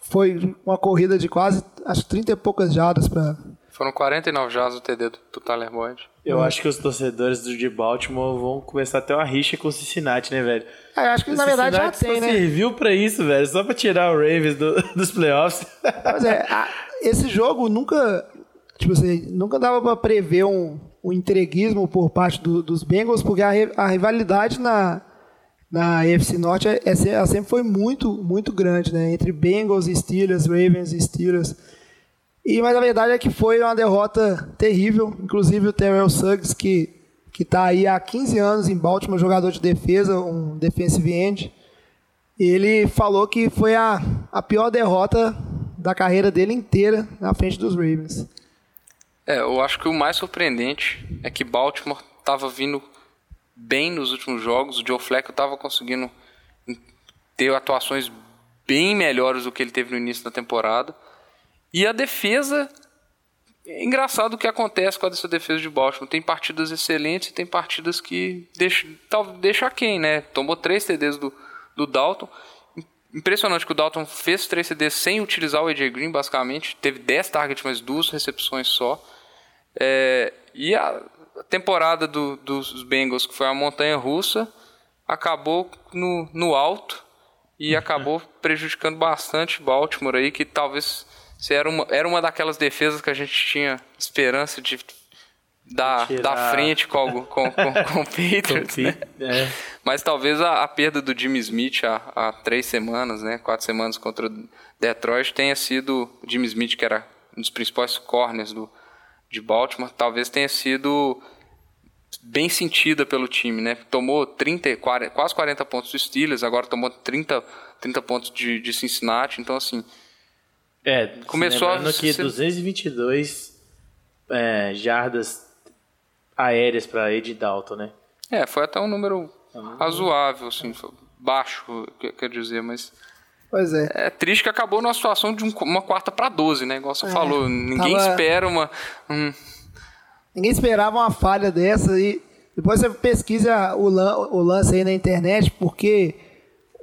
foi uma corrida de quase, acho 30 e poucas jardas para Foram 49 jardas do TD do, do Tyler Boyd. Eu acho que os torcedores do de Baltimore vão começar a ter uma rixa com o Cincinnati, né, velho? É, acho que na verdade já Cincinnati tem, né? serviu pra isso, velho. Só pra tirar o Ravens do- *laughs* dos playoffs. Mas é, a- esse jogo nunca, tipo assim, nunca dava pra prever um, um entreguismo por parte do- dos Bengals, porque a, a rivalidade na, na AFC Norte é, é sempre foi muito, muito grande, né? Entre Bengals e Steelers, Ravens e Steelers. E, mas a verdade é que foi uma derrota terrível. Inclusive o Terrell Suggs, que, que tá aí há 15 anos em Baltimore, jogador de defesa, um defensive end. Ele falou que foi a, a pior derrota da carreira dele inteira na frente dos Ravens. É, eu acho que o mais surpreendente é que Baltimore estava vindo bem nos últimos jogos. O Joe Flacco estava conseguindo ter atuações bem melhores do que ele teve no início da temporada. E a defesa. É engraçado o que acontece com essa defesa de Baltimore. Tem partidas excelentes e tem partidas que deixam tal- deixa quem, né? Tomou três TDs do, do Dalton. Impressionante que o Dalton fez três CDs sem utilizar o AJ Green, basicamente. Teve 10 targets, mas duas recepções só. É, e a temporada do- dos Bengals, que foi a montanha russa, acabou no, no alto e acabou *laughs* prejudicando bastante Baltimore aí, que talvez se era uma, era uma daquelas defesas que a gente tinha esperança de dar, Tirar. dar frente com, algo- com, com, com *laughs* o Patriots, né? É. Mas talvez a, a perda do Jimmy Smith há, há três semanas, né, quatro semanas contra o Detroit, tenha sido o Jimmy Smith, que era um dos principais corners do, de Baltimore, talvez tenha sido bem sentida pelo time, né? Tomou 30, 40, quase 40 pontos dos Steelers, agora tomou 30, 30 pontos de, de Cincinnati, então assim, É, Começou a lembrando que ser- 222 é, jardas aéreas pra Ed Dalton, né? é, foi até um número razoável, assim, baixo, quer- dizer, mas Pois é. É triste que acabou numa situação de um- uma quarta para 12, né? Igual você falou. Ninguém tava- espera uma. um- Ninguém esperava uma falha dessa e depois você pesquisa o, lan- o lance aí na internet, porque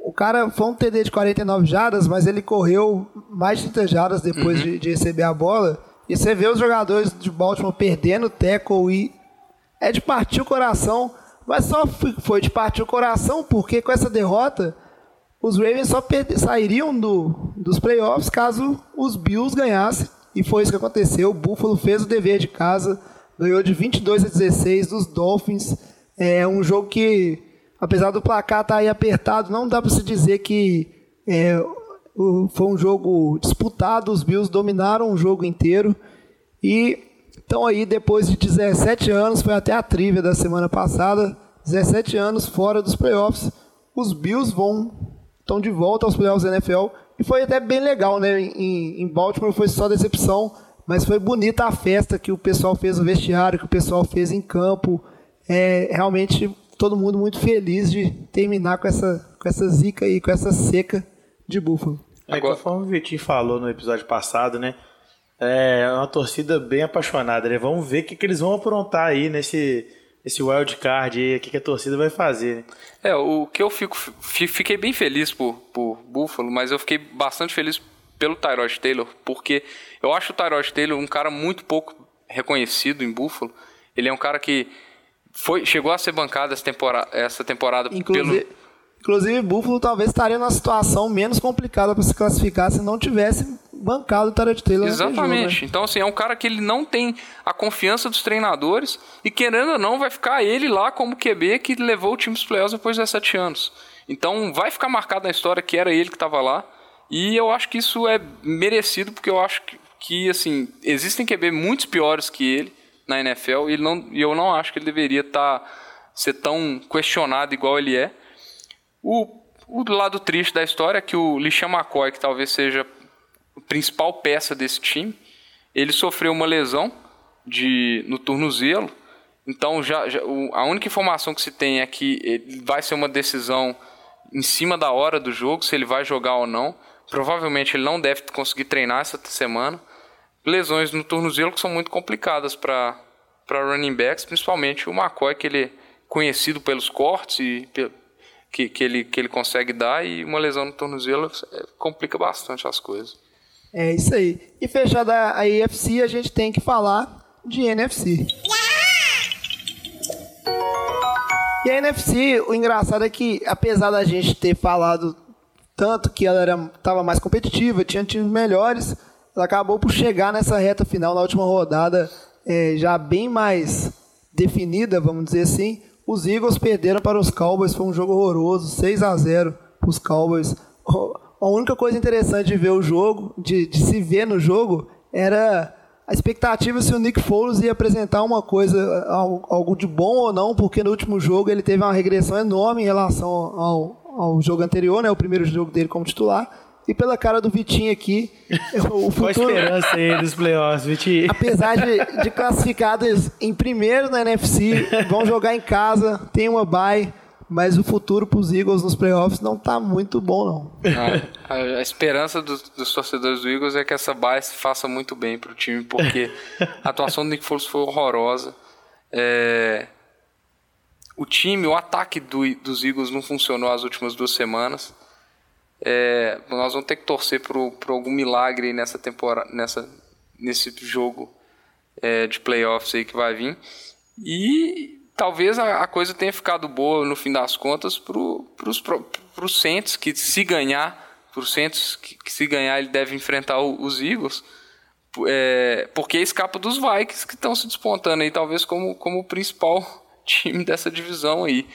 o cara foi um TD de 49 jardas, mas ele correu mais de 30 jardas depois de, de receber a bola. E você vê os jogadores de Baltimore perdendo o tackle e é de partir o coração, mas só foi- de partir o coração porque com essa derrota os Ravens só perde- sairiam do, dos playoffs caso os Bills ganhassem. E foi isso que aconteceu. O Buffalo fez o dever de casa, ganhou de 22 a 16 dos Dolphins. É um jogo que, apesar do placar estar aí apertado, não dá para se dizer que é, foi um jogo disputado. Os Bills dominaram o jogo inteiro. E estão aí depois de 17 anos, foi até a trivia da semana passada, 17 anos fora dos playoffs. Os Bills vão estão de volta aos playoffs da NFL e foi até bem legal, né? Em, em Baltimore foi só decepção, mas foi bonita a festa que o pessoal fez no vestiário, que o pessoal fez em campo. É realmente todo mundo muito feliz de terminar com essa com essa zica aí, com essa seca de Buffalo. É, Agora- conforme o Vitinho falou no episódio passado, né? É uma torcida bem apaixonada, né? Vamos ver o que, que eles vão aprontar aí nesse esse wild card aí, o que, que a torcida vai fazer, né? É, o que eu fico. fi- Fiquei bem feliz por, por Buffalo, mas eu fiquei bastante feliz pelo Tyrod Taylor, porque eu acho o Tyrod Taylor um cara muito pouco reconhecido em Buffalo. Ele é um cara que foi, chegou a ser bancado essa temporada, essa temporada Inclusive, pelo. inclusive Buffalo talvez estaria numa situação menos complicada para se classificar se não tivesse bancado o Tarot Taylor naquele jogo, né? Exatamente. Então, assim, é um cara que ele não tem a confiança dos treinadores e, querendo ou não, vai ficar ele lá como QB que levou o time dos playoffs depois de 17 anos. Então, vai ficar marcado na história que era ele que estava lá. E eu acho que isso é merecido, porque eu acho que, que, assim, existem QB muito piores que ele na NFL e, não, e eu não acho que ele deveria estar ser tão questionado igual ele é. O, o lado triste da história é que o Lishan McCoy, que talvez seja a principal peça desse time, ele sofreu uma lesão de, no tornozelo. Então, já, já- o- a única informação que se tem é que vai ser uma decisão em cima da hora do jogo, se ele vai jogar ou não. Provavelmente ele não deve conseguir treinar essa semana. Lesões no tornozelo que são muito complicadas para running backs, principalmente o McCoy, que ele é conhecido pelos cortes e que, que, ele, que ele consegue dar, e uma lesão no tornozelo é, complica bastante as coisas. É isso aí. E fechada a IFC, a gente tem que falar de NFC. E a NFC, o engraçado é que, apesar da gente ter falado tanto que ela estava mais competitiva, tinha times melhores, ela acabou por chegar nessa reta final, na última rodada, é, já bem mais definida, vamos dizer assim. Os Eagles perderam para os Cowboys, foi um jogo horroroso, 6 a 0 para os Cowboys. A única coisa interessante de ver o jogo, de, de se ver no jogo, era a expectativa se o Nick Foles ia apresentar uma coisa, algo de bom ou não, porque no último jogo ele teve uma regressão enorme em relação ao, ao jogo anterior, né, o primeiro jogo dele como titular. E pela cara do Vitinho aqui, o futuro... Qual a esperança aí dos playoffs, Vitinho? Apesar de, de classificados em primeiro na NFC, vão jogar em casa, tem uma bye mas o futuro para os Eagles nos playoffs não está muito bom, não. A, a, a esperança dos, dos, torcedores do Eagles é que essa base faça muito bem para o time, porque a atuação do Nick Foles foi horrorosa. É, o time, o ataque do, dos Eagles não funcionou as últimas duas semanas. É, nós vamos ter que torcer por, algum milagre nessa temporada, nessa, nesse jogo é, de playoffs aí que vai vir. E talvez a, a, coisa tenha ficado boa no fim das contas para os Saints, que se ganhar, para Saints que, que, se ganhar ele deve enfrentar o, os Eagles, é, porque escapa dos Vikings que estão se despontando aí, talvez como, como o principal *laughs* time dessa divisão aí,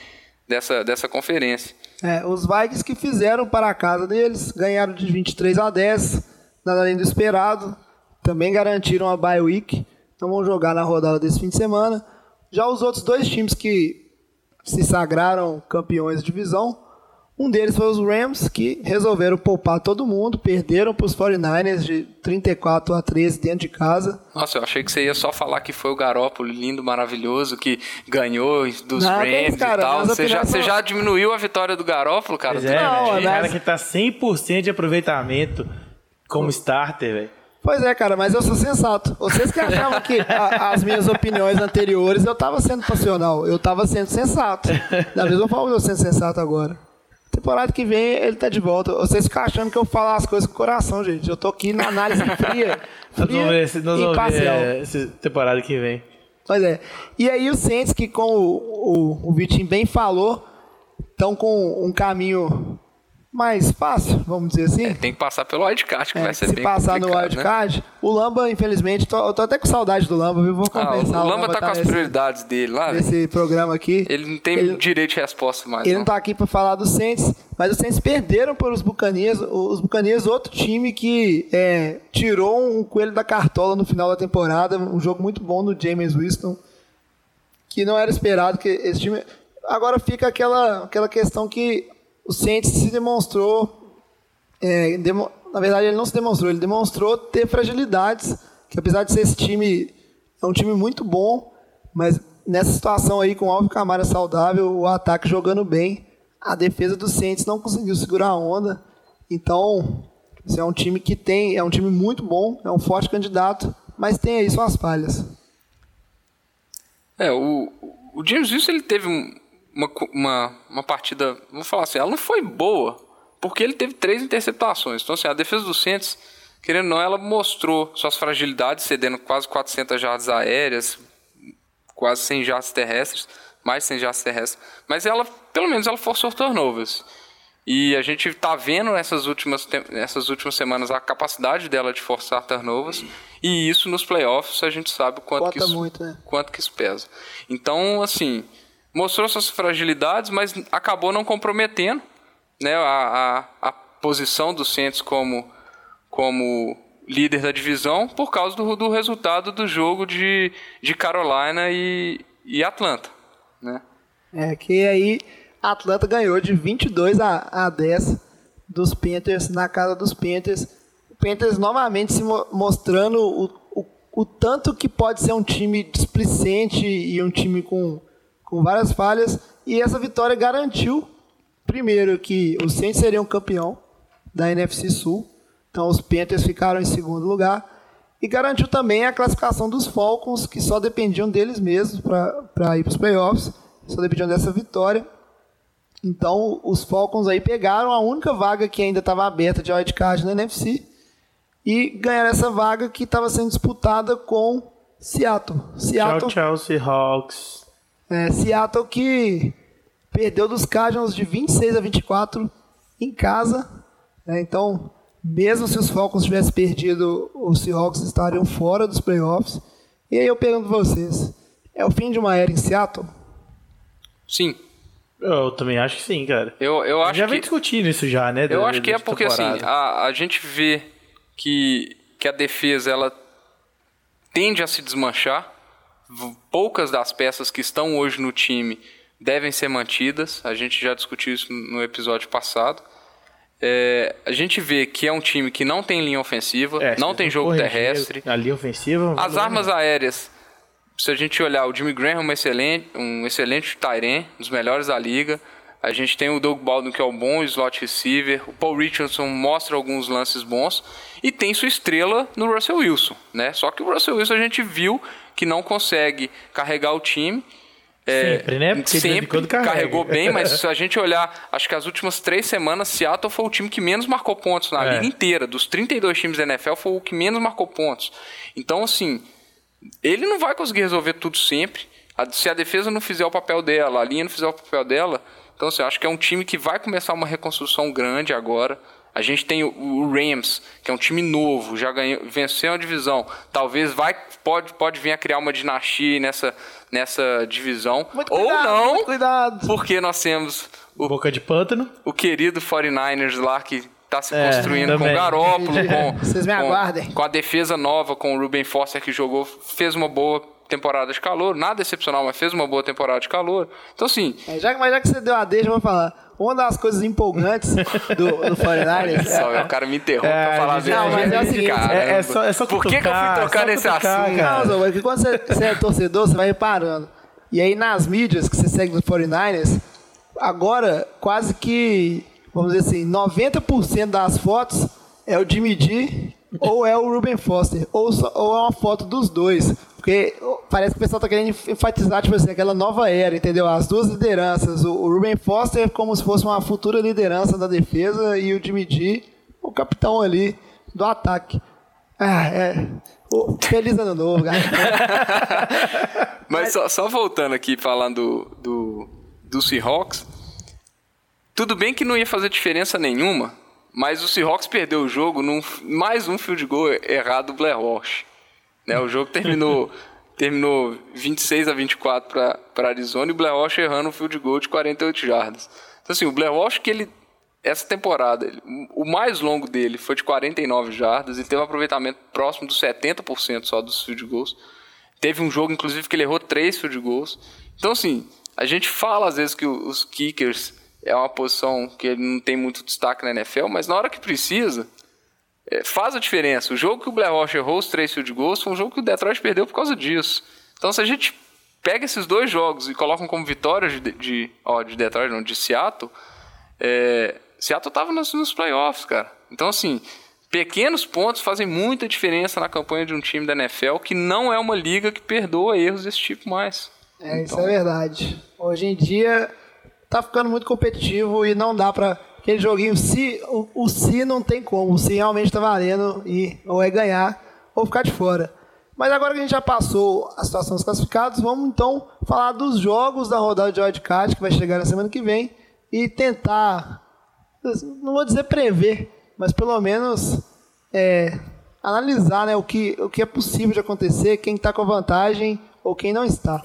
dessa, dessa conferência. É, os Vikings que fizeram para a casa deles, ganharam de 23 a 10, nada além do esperado, também garantiram a bye week, então vão jogar na rodada desse fim de semana. Já os outros dois times que se sagraram campeões de divisão, um deles foi os Rams, que resolveram poupar todo mundo, perderam para os 49ers de 34 a 13 dentro de casa. Nossa, eu achei que você ia só falar que foi o Garópolo lindo, maravilhoso, que ganhou dos Não, Rams cara, e tal. Você já, você já diminuiu a vitória do Garópolo, cara? Pois é, Não, né? cara que tá 100% de aproveitamento como starter, velho. Pois é, cara, mas eu sou sensato. Vocês que achavam que a, as minhas opiniões anteriores eu estava sendo passional, eu estava sendo sensato. Da mesma forma eu sendo sensato agora. Temporada que vem ele tá de volta. Vocês ficam achando que eu falo as coisas com o coração, gente. Eu tô aqui na análise fria, fria *laughs* nós vamos vamos ver essa temporada que vem. Pois é. E aí o Saints, que como o, o, o Vitinho bem falou, estão com um caminho mais fácil, vamos dizer assim. É, tem que passar pelo wildcard, que é, vai ser se bem passar no né? wildcard, né? o Lamba, infelizmente, tô, eu tô até com saudade do Lamba, viu? Vou compensar. Ah, o, Lamba, o Lamba tá, tá com nesse, as prioridades dele lá. Nesse programa aqui. Ele não tem ele, direito de resposta mais. Ele não, não tá aqui para falar do Saints, mas os Saints perderam para os Bucanias. Os Bucanias, outro time que é, tirou um coelho da cartola no final da temporada. Um jogo muito bom do James Winston, que não era esperado que esse time. Agora fica aquela, aquela questão que o Saints se demonstrou é, demo, na verdade ele não se demonstrou, ele demonstrou ter fragilidades, que apesar de ser esse time, é um time muito bom, mas nessa situação aí com o Alvin Camara saudável, o ataque jogando bem, a defesa do Saints não conseguiu segurar a onda, então esse é um time que tem, é um time muito bom, é um forte candidato, mas tem aí suas falhas. É, o, o James Wilson ele teve uma, uma, uma partida, vou falar assim, ela não foi boa, porque ele teve três interceptações. Então, assim, a defesa do Santos, querendo ou não, ela mostrou suas fragilidades, cedendo quase 400 jardas aéreas, quase 100 jardas terrestres, mais 100 jardas terrestres. Mas ela, pelo menos, ela forçou turnovers. E a gente está vendo nessas últimas, nessas últimas semanas a capacidade dela de forçar turnovers. E isso nos playoffs a gente sabe o quanto, que isso, muito, né? quanto que isso pesa. Então, assim, mostrou suas fragilidades, mas acabou não comprometendo né, a, a, a posição do Santos como, como líder da divisão por causa do, do resultado do jogo de, de Carolina e, e Atlanta. Né? É, que aí Atlanta ganhou de 22 a, a 10 dos Panthers na casa dos Panthers. O Panthers novamente se mo mostrando o, o, o, tanto que pode ser um time displicente e um time com, com várias falhas. E essa vitória garantiu primeiro, que os Saints seriam campeão da NFC Sul. Então, os Panthers ficaram em segundo lugar. E garantiu também a classificação dos Falcons, que só dependiam deles mesmos para ir para os playoffs. Só dependiam dessa vitória. Então, os Falcons aí pegaram a única vaga que ainda estava aberta de wildcard na NFC e ganharam essa vaga que estava sendo disputada com Seattle. Seattle, Tchau, tchau, Seahawks. É, Seattle que perdeu dos Cardinals de 26 a 24 em casa. né? então, mesmo se os Falcons tivessem perdido, os Seahawks estariam fora dos playoffs. E aí eu pergunto pra vocês, é o fim de uma era em Seattle? Sim, Eu também acho que sim, cara. eu, eu acho já que... vem discutindo isso já, né? Eu da- acho que é porque assim, temporada. a, a gente vê que, que a defesa ela tende a se desmanchar. Poucas das peças que estão hoje no time devem ser mantidas. A gente já discutiu isso no episódio passado. É, a gente vê que é um time que não tem linha ofensiva, É, não tem jogo terrestre. A linha ofensiva. As armas aéreas, se a gente olhar, o Jimmy Graham é um excelente, um excelente um dos melhores da liga. A gente tem o Doug Baldwin, que é um bom slot receiver. O Paul Richardson mostra alguns lances bons. E tem sua estrela no Russell Wilson, né? Só que o Russell Wilson a gente viu que não consegue carregar o time. É, Sempre, né? Porque sempre carregou bem, mas *laughs* se a gente olhar, acho que as últimas três semanas, Seattle foi o time que menos marcou pontos na É. liga inteira. Dos 32 times da NFL, foi o que menos marcou pontos. Então, assim, ele não vai conseguir resolver tudo sempre. Se a defesa não fizer o papel dela, a linha não fizer o papel dela, então assim, acho que é um time que vai começar uma reconstrução grande agora. A gente tem o, Rams, que é um time novo, já ganhou, venceu a divisão. Talvez vai, pode, pode vir a criar uma dinastia nessa, nessa divisão. Muito Ou cuidado, não, muito cuidado. porque nós temos o, Boca de pântano. o querido 49ers lá que está se É, construindo com também. o Garópolo, *laughs* com, Vocês me com- aguardem. com a defesa nova, com o Ruben Foster que jogou, fez uma boa temporada de calor, nada excepcional, mas fez uma boa temporada de calor. Então assim, É, já, mas já que você deu a deixa, eu vou falar. Uma das coisas empolgantes do, do 49ers *laughs* só, o cara me interrompe É, pra falar dele. não, mas é o seguinte, Caramba. é- é só- é só Por que, que eu fui tocar só nesse cutucar, assunto? cara. Não, porque quando você, você é torcedor, você vai reparando. E aí nas mídias que você segue do 49ers, agora quase que, vamos dizer assim, 90% das fotos é o Jimmy G ou é o Ruben Foster, ou, só- ou é uma foto dos dois. Porque parece que o pessoal tá querendo enfatizar, tipo assim, aquela nova era, entendeu? As duas lideranças. O, Ruben Foster como se fosse uma futura liderança da defesa e o Jimmy G, o capitão ali do ataque. Ah, é. Feliz ano novo, galera. *laughs* Mas só, só voltando aqui, falando do, do, do Seahawks, tudo bem que não ia fazer diferença nenhuma, mas o Seahawks perdeu o jogo num mais um field goal errado do Blair Walsh. Né, o jogo terminou, *laughs* terminou 26 a 24 para Arizona e o Blair Walsh errando um field goal de 48 jardas. Então assim, o Blair Walsh que ele essa temporada, ele- o mais longo dele foi de 49 jardas e teve um aproveitamento próximo dos 70% só dos field goals. Teve um jogo, inclusive, que ele errou três field goals. Então, assim, a gente fala às vezes que os kickers é uma posição que não tem muito destaque na NFL, mas na hora que precisa, faz a diferença. O jogo que o Blair Walsh errou os três field goals foi um jogo que o Detroit perdeu por causa disso. Então, se a gente pega esses dois jogos e coloca como vitórias de, de, ó, de Detroit, não, de Seattle, é, Seattle tava nos, nos playoffs, cara. Então, assim, pequenos pontos fazem muita diferença na campanha de um time da NFL que não é uma liga que perdoa erros desse tipo mais. É, isso é verdade. Hoje em dia tá ficando muito competitivo e não dá pra. Aquele joguinho, se, o, o se não tem como. O se realmente tá valendo e ou é ganhar ou ficar de fora. Mas agora que a gente já passou a situação dos classificados, vamos então falar dos jogos da rodada de wildcard que vai chegar na semana que vem e tentar, não vou dizer prever, mas pelo menos é, analisar né, o, que, o que é possível de acontecer, quem está com vantagem ou quem não está.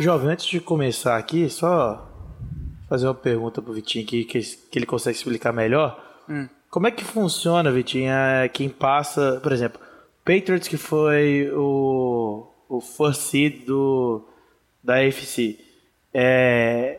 Jovem, antes de começar aqui, só fazer uma pergunta pro Vitinho aqui que, que ele consegue explicar melhor. Como é que funciona, Vitinho, é, quem passa, por exemplo, Patriots que foi o, o first seed do, da AFC. É,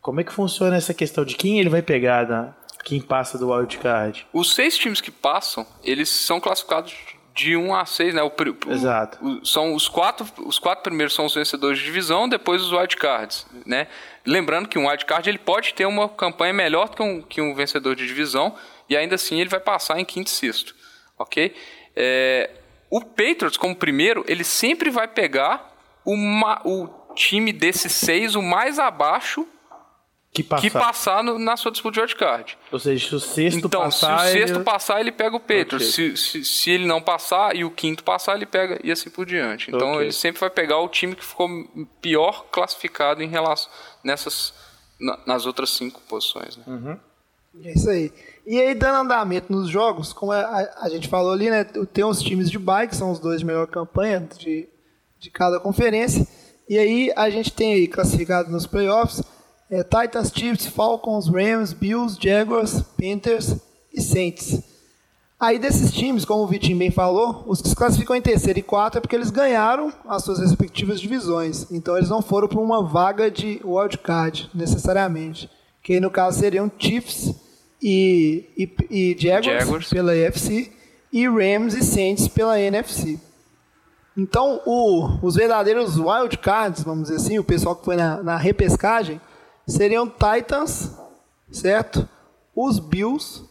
como é que funciona essa questão de quem ele vai pegar, na, quem passa do wildcard? Os seis times que passam, eles são classificados de 1 a 6, né? O, Exato. o- são os quatro, os quatro primeiros são os vencedores de divisão, depois os wildcards, né? Lembrando que um wildcard ele pode ter uma campanha melhor que um, que um vencedor de divisão e ainda assim ele vai passar em quinto e sexto, ok? É, o Patriots, como primeiro, ele sempre vai pegar o, ma- o time desses seis, o mais abaixo, Que passar. que passar no- na sua disputa de wildcard. Ou seja, se o sexto Então, passar... se o sexto ele- passar, ele pega o Patriots. Ok. Se, se, se ele não passar e o quinto passar, ele pega e assim por diante. Então, Ok. ele sempre vai pegar o time que ficou pior classificado em relação nessas na- nas outras cinco posições. né? Hum. É isso aí. E aí, dando andamento nos jogos, como a, a- a gente falou ali, né? Tem os times de bike, que são os dois de melhor campanha de, de cada conferência. E aí, a gente tem aí classificado nos playoffs é, Titans, Chiefs, Falcons, Rams, Bills, Jaguars, Panthers e Saints. Aí desses times, como o Vitinho bem falou, os que se classificam em terceiro e quarto é porque eles ganharam as suas respectivas divisões. Então eles não foram para uma vaga de wildcard, necessariamente. Que aí no caso seriam Chiefs e, e, e Jaguars, Jaguars. pela AFC e Rams e Saints pela NFC. Então, o- os verdadeiros wildcards, vamos dizer assim, o pessoal que foi na, na repescagem, seriam Titans, certo? Os Bills,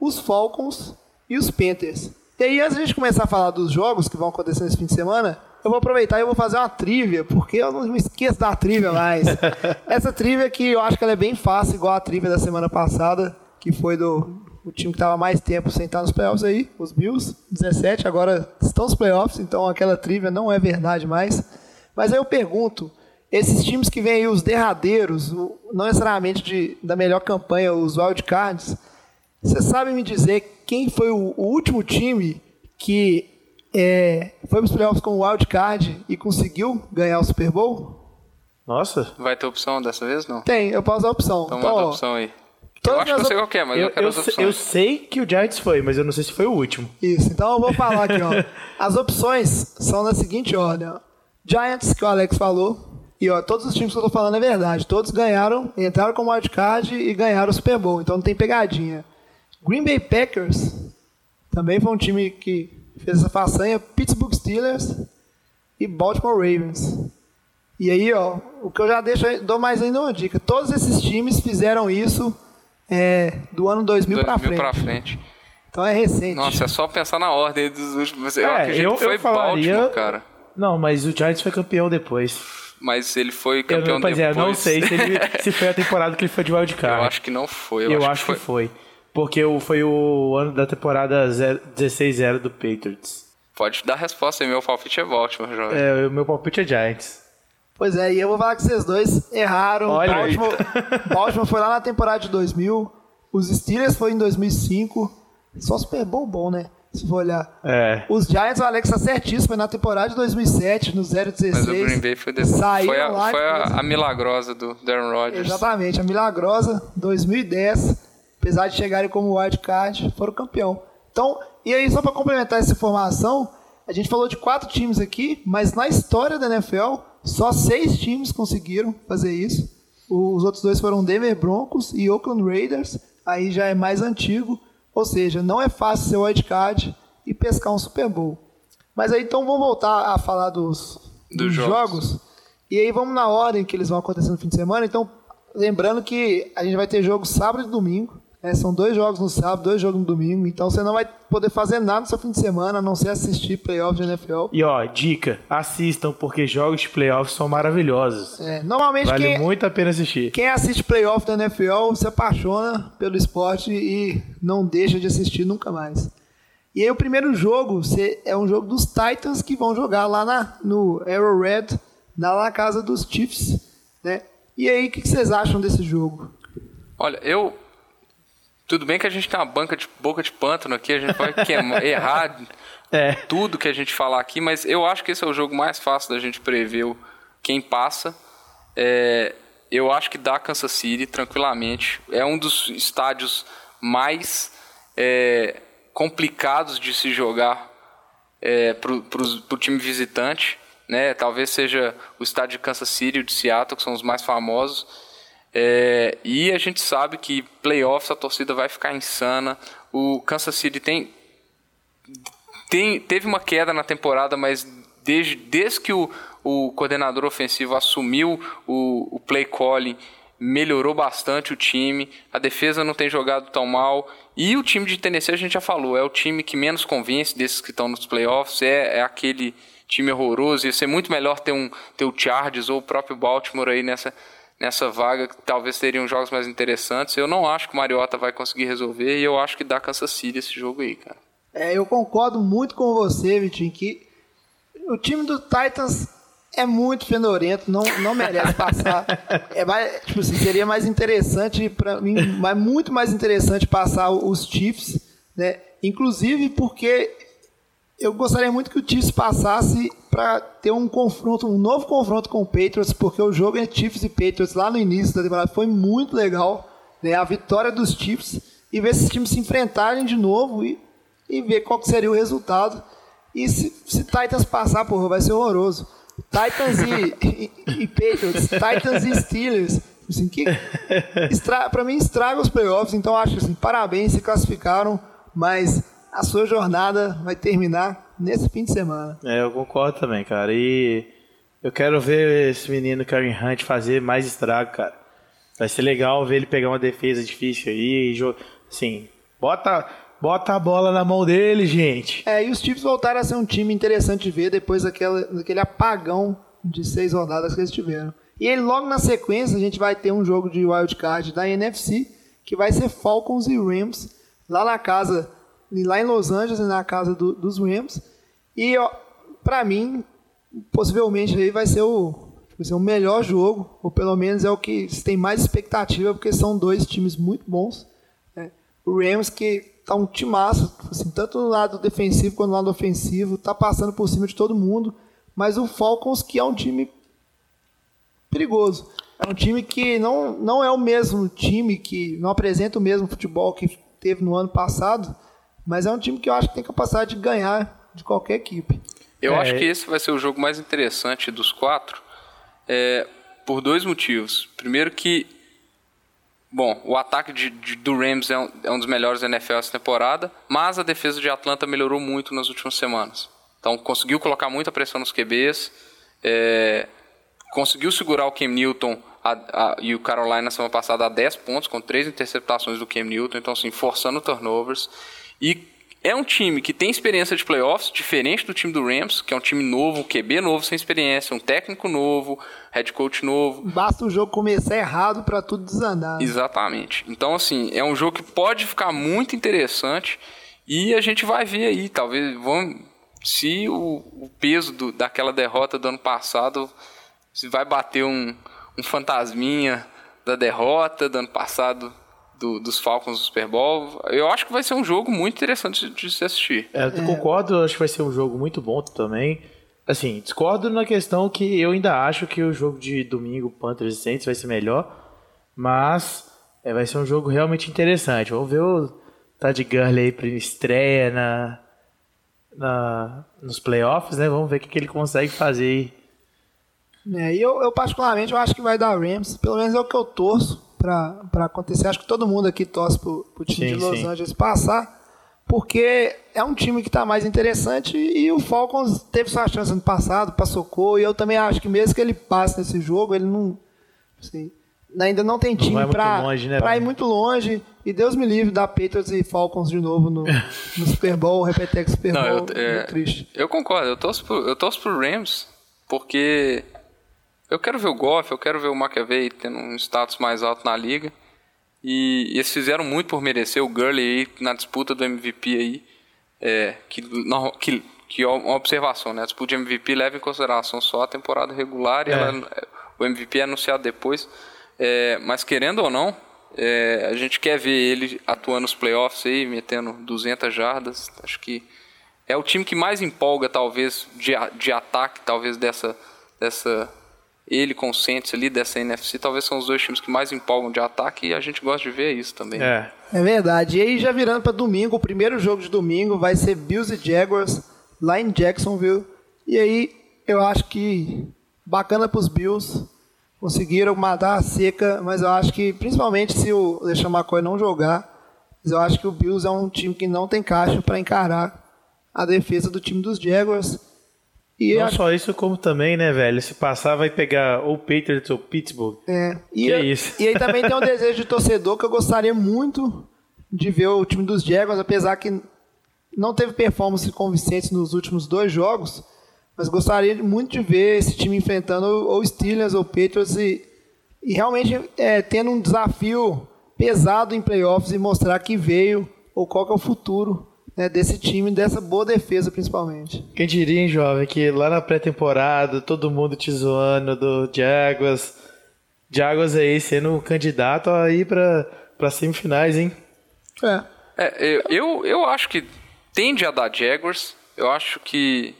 os Falcons e os Panthers. E aí, antes de a gente começar a falar dos jogos que vão acontecer nesse fim de semana, eu vou aproveitar e eu vou fazer uma trivia, porque eu não me esqueço da trivia mais. *laughs* Essa trivia que eu acho que ela é bem fácil, igual a trivia da semana passada, que foi do o time que estava mais tempo sem estar nos playoffs aí, os Bills, 17, agora estão nos playoffs, então aquela trivia não é verdade mais. Mas aí eu pergunto, esses times que vêm aí, os derradeiros, não necessariamente de, da melhor campanha, os wildcards, você sabe me dizer quem foi o, o último time que é, foi para os playoffs com o wildcard e conseguiu ganhar o Super Bowl? Nossa. Vai ter opção dessa vez? Não. Tem, eu posso dar a opção. Então, Então, manda a opção aí. Eu acho que eu sei qual que é, mas eu, Eu, quero eu, as sei- opções. eu sei que o Giants foi, mas eu não sei se foi o último. Isso, então eu vou falar aqui, ó. *laughs* As opções são da seguinte ordem, ó. Giants, que o Alex falou, e ó, todos os times que eu tô falando é verdade. Todos ganharam, entraram como wildcard e ganharam o Super Bowl, então não tem pegadinha. Green Bay Packers também foi um time que fez essa façanha. Pittsburgh Steelers e Baltimore Ravens. E aí, ó, o que eu já deixo, dou mais ainda uma dica. Todos esses times fizeram isso é, do ano 2000, pra 2000 frente. pra frente. Então é recente. Nossa, é só pensar na ordem dos últimos. Eu É, acredito eu- que foi eu falaria- Baltimore, cara. Não, mas o Giants foi campeão depois. Mas ele foi Eu campeão não, pois é, depois. eu não sei se, ele- *laughs* se foi a temporada que ele foi de wildcard. Eu acho que não foi. Eu, acho, que foi. Porque o- foi o ano da temporada 0 16-0 do Patriots. Pode dar a resposta aí, meu palpite é Baltimore, jovem. É, o meu palpite é Giants. Pois é, e eu vou falar que vocês dois erraram. Olha. Baltimore, *laughs* Baltimore foi lá na temporada de 2000, os Steelers foi em 2005. Só Super Bowl bom, né? Se for olhar. É. Os Giants, o Alex tá certíssimo, foi na temporada de 2007, no 016. Mas o Green Bay foi. Saíram foi, a, lá foi a, a milagrosa do Darren Rodgers. Exatamente, a milagrosa 2010, apesar de chegarem como wildcard, foram campeão. Então, e aí só para complementar essa informação, a gente falou de quatro times aqui, mas na história da NFL, só seis times conseguiram fazer isso. Os outros dois foram Denver Broncos e Oakland Raiders, aí já é mais antigo, ou seja, não é fácil ser wildcard e pescar um Super Bowl. Mas aí então vamos voltar a falar dos, dos jogos. jogos. E aí vamos na ordem que eles vão acontecer no fim de semana. Então, lembrando que a gente vai ter jogo sábado e domingo. Né? São dois jogos no sábado, dois jogos no domingo. Então você não vai poder fazer nada no seu fim de semana, a não ser assistir playoffs de NFL. E ó, dica, assistam, porque jogos de playoffs são maravilhosos. É, normalmente Vale quem, muito a pena assistir. quem assiste playoff da NFL se apaixona pelo esporte e não deixa de assistir nunca mais. E aí o primeiro jogo é um jogo dos Titans que vão jogar lá na, no Arrowhead, lá na casa dos Chiefs. Né? E aí, o que que vocês acham desse jogo? Olha, eu. Tudo bem que a gente tem uma banca de boca de pântano aqui, a gente vai queimar, *laughs* errar É. tudo que a gente falar aqui, mas eu acho que esse é o jogo mais fácil da gente prever quem passa. É, eu acho que dá Kansas City tranquilamente. É um dos estádios mais é, complicados de se jogar é, para o time visitante. Né? Talvez seja o estádio de Kansas City e o de Seattle, que são os mais famosos. É, e a gente sabe que playoffs a torcida vai ficar insana. O Kansas City tem tem, teve uma queda na temporada, mas desde, desde que o, o coordenador ofensivo assumiu o, o play calling, melhorou bastante o time, a defesa não tem jogado tão mal. E o time de Tennessee, a gente já falou, é o time que menos convence desses que estão nos playoffs, é, é aquele time horroroso. Ia ser muito melhor ter, um, ter o Chargers ou o próprio Baltimore aí nessa, nessa vaga, que talvez seriam jogos mais interessantes. Eu não acho que o Mariota vai conseguir resolver e eu acho que dá Kansas City esse jogo aí, cara. É, eu concordo muito com você, Vitinho, que o time do Titans é muito fedorento, não, não merece passar. É mais, tipo assim, seria mais interessante para mim, mas muito mais interessante passar os Chiefs, né? Inclusive porque eu gostaria muito que o Chiefs passasse para ter um confronto, um novo confronto com o Patriots, porque o jogo entre Chiefs e Patriots lá no início da temporada foi muito legal, né? A vitória dos Chiefs e ver esses times se enfrentarem de novo e, e ver qual seria o resultado. E se, se Titans passar, porra, vai ser horroroso. Titans e, e, e Patriots, Titans e Steelers. Assim, que estra, pra mim estraga os playoffs, então acho assim, parabéns, se classificaram, mas a sua jornada vai terminar nesse fim de semana. É, eu concordo também, cara. E eu quero ver esse menino Karen Hunt fazer mais estrago, cara. Vai ser legal ver ele pegar uma defesa difícil aí e assim, bota Bota a bola na mão dele, gente. É, e os Chiefs voltaram a ser um time interessante de ver depois daquela, daquele apagão de seis rodadas que eles tiveram. E logo na sequência, a gente vai ter um jogo de wildcard da NFC, que vai ser Falcons e Rams, lá na casa, lá em Los Angeles, na casa do, dos Rams. E, ó, pra mim, possivelmente aí vai ser o, vai ser o melhor jogo, ou pelo menos é o que tem mais expectativa, porque são dois times muito bons. Né? O Rams que tá um timaço, assim, tanto no lado defensivo quanto no lado ofensivo, tá passando por cima de todo mundo, mas o Falcons que é um time perigoso. É um time que não, não é o mesmo time que não apresenta o mesmo futebol que teve no ano passado, mas é um time que eu acho que tem capacidade de ganhar de qualquer equipe. Eu É. acho que esse vai ser o jogo mais interessante dos quatro, é, por dois motivos. Primeiro que Bom, o ataque de, de- do Rams é um, é um dos melhores da NFL essa temporada, mas a defesa de Atlanta melhorou muito nas últimas semanas. Então conseguiu colocar muita pressão nos QBs, é, conseguiu segurar o Cam Newton a- a- e o Carolina na semana passada a 10 pontos, com três interceptações do Cam Newton, então assim, forçando turnovers. E é um time que tem experiência de playoffs, diferente do time do Rams, que é um time novo, QB novo, sem experiência, um técnico novo, head coach novo. Basta o jogo começar errado para tudo desandar. né? Exatamente. Então, assim, é um jogo que pode ficar muito interessante e a gente vai ver aí, talvez, vamos, se o, o peso do- daquela derrota do ano passado, se vai bater um, um fantasminha da derrota do ano passado do- dos Falcons do Super Bowl. Eu acho que vai ser um jogo muito interessante de, de se assistir. É, eu concordo, eu acho que vai ser um jogo muito bom também. Assim, discordo na questão que eu ainda acho que o jogo de domingo, Panthers e Saints, vai ser melhor. Mas é, vai ser um jogo realmente interessante. Vamos ver o Todd Gurley aí pra estreia na, na, nos playoffs, né? Vamos ver o que, que ele consegue fazer aí. É, e eu, eu, particularmente, eu acho que vai dar Rams. Pelo menos é o que eu torço para acontecer. Acho que todo mundo aqui torce pro, pro time Sim, de Los sim. Angeles passar. Porque é um time que está mais interessante e o Falcons teve sua chance ano passado, passou e eu também acho que mesmo que ele passe nesse jogo, ele não. assim, ainda não tem time para longe, né, ir muito longe. E Deus me livre da Patriots e Falcons de novo no, no Super Bowl, Repetex Super Bowl. Não, eu, é, triste. eu concordo, eu torço, pro, eu torço pro Rams, porque eu quero ver o Goff, eu quero ver o McAvey tendo um status mais alto na liga. E eles fizeram muito por merecer o Gurley na disputa do MVP aí. É, que, não, que, que é uma observação, né? A disputa de MVP leva em consideração só a temporada regular e É. ela- o MVP é anunciado depois. É, mas querendo ou não, é, a gente quer ver ele atuando nos playoffs aí, metendo 200 jardas. Acho que é o time que mais empolga, talvez, de, de ataque, talvez dessa, dessa. Ele com o Saints ali, dessa NFC, talvez são os dois times que mais empolgam de ataque e a gente gosta de ver isso também. É. É verdade. E aí, já virando para domingo, o primeiro jogo de domingo vai ser Bills e Jaguars lá em Jacksonville. E aí, eu acho que bacana para os Bills. Conseguiram matar a seca, mas eu acho que, principalmente se o LeSean McCoy não jogar, eu acho que o Bills é um time que não tem caixa para encarar a defesa do time dos Jaguars. E Não acho- só isso, como também, né, velho? Se passar, vai pegar ou Patriots ou Pittsburgh. É, e, Que eu- isso. e aí também tem um desejo de torcedor que eu gostaria muito de ver o time dos Jaguars, apesar que não teve performance convincentes nos últimos dois jogos, mas gostaria muito de ver esse time enfrentando ou Steelers ou Patriots e, e realmente é, tendo um desafio pesado em playoffs e mostrar que veio ou qual que é o futuro né, desse time, dessa boa defesa principalmente. Quem diria, hein, jovem, que lá na pré-temporada, todo mundo te zoando do Jaguars. Jaguars aí sendo um candidato a ir pra, pra semifinais, hein? É. É, eu, eu, eu acho que tende a dar Jaguars. Eu acho que.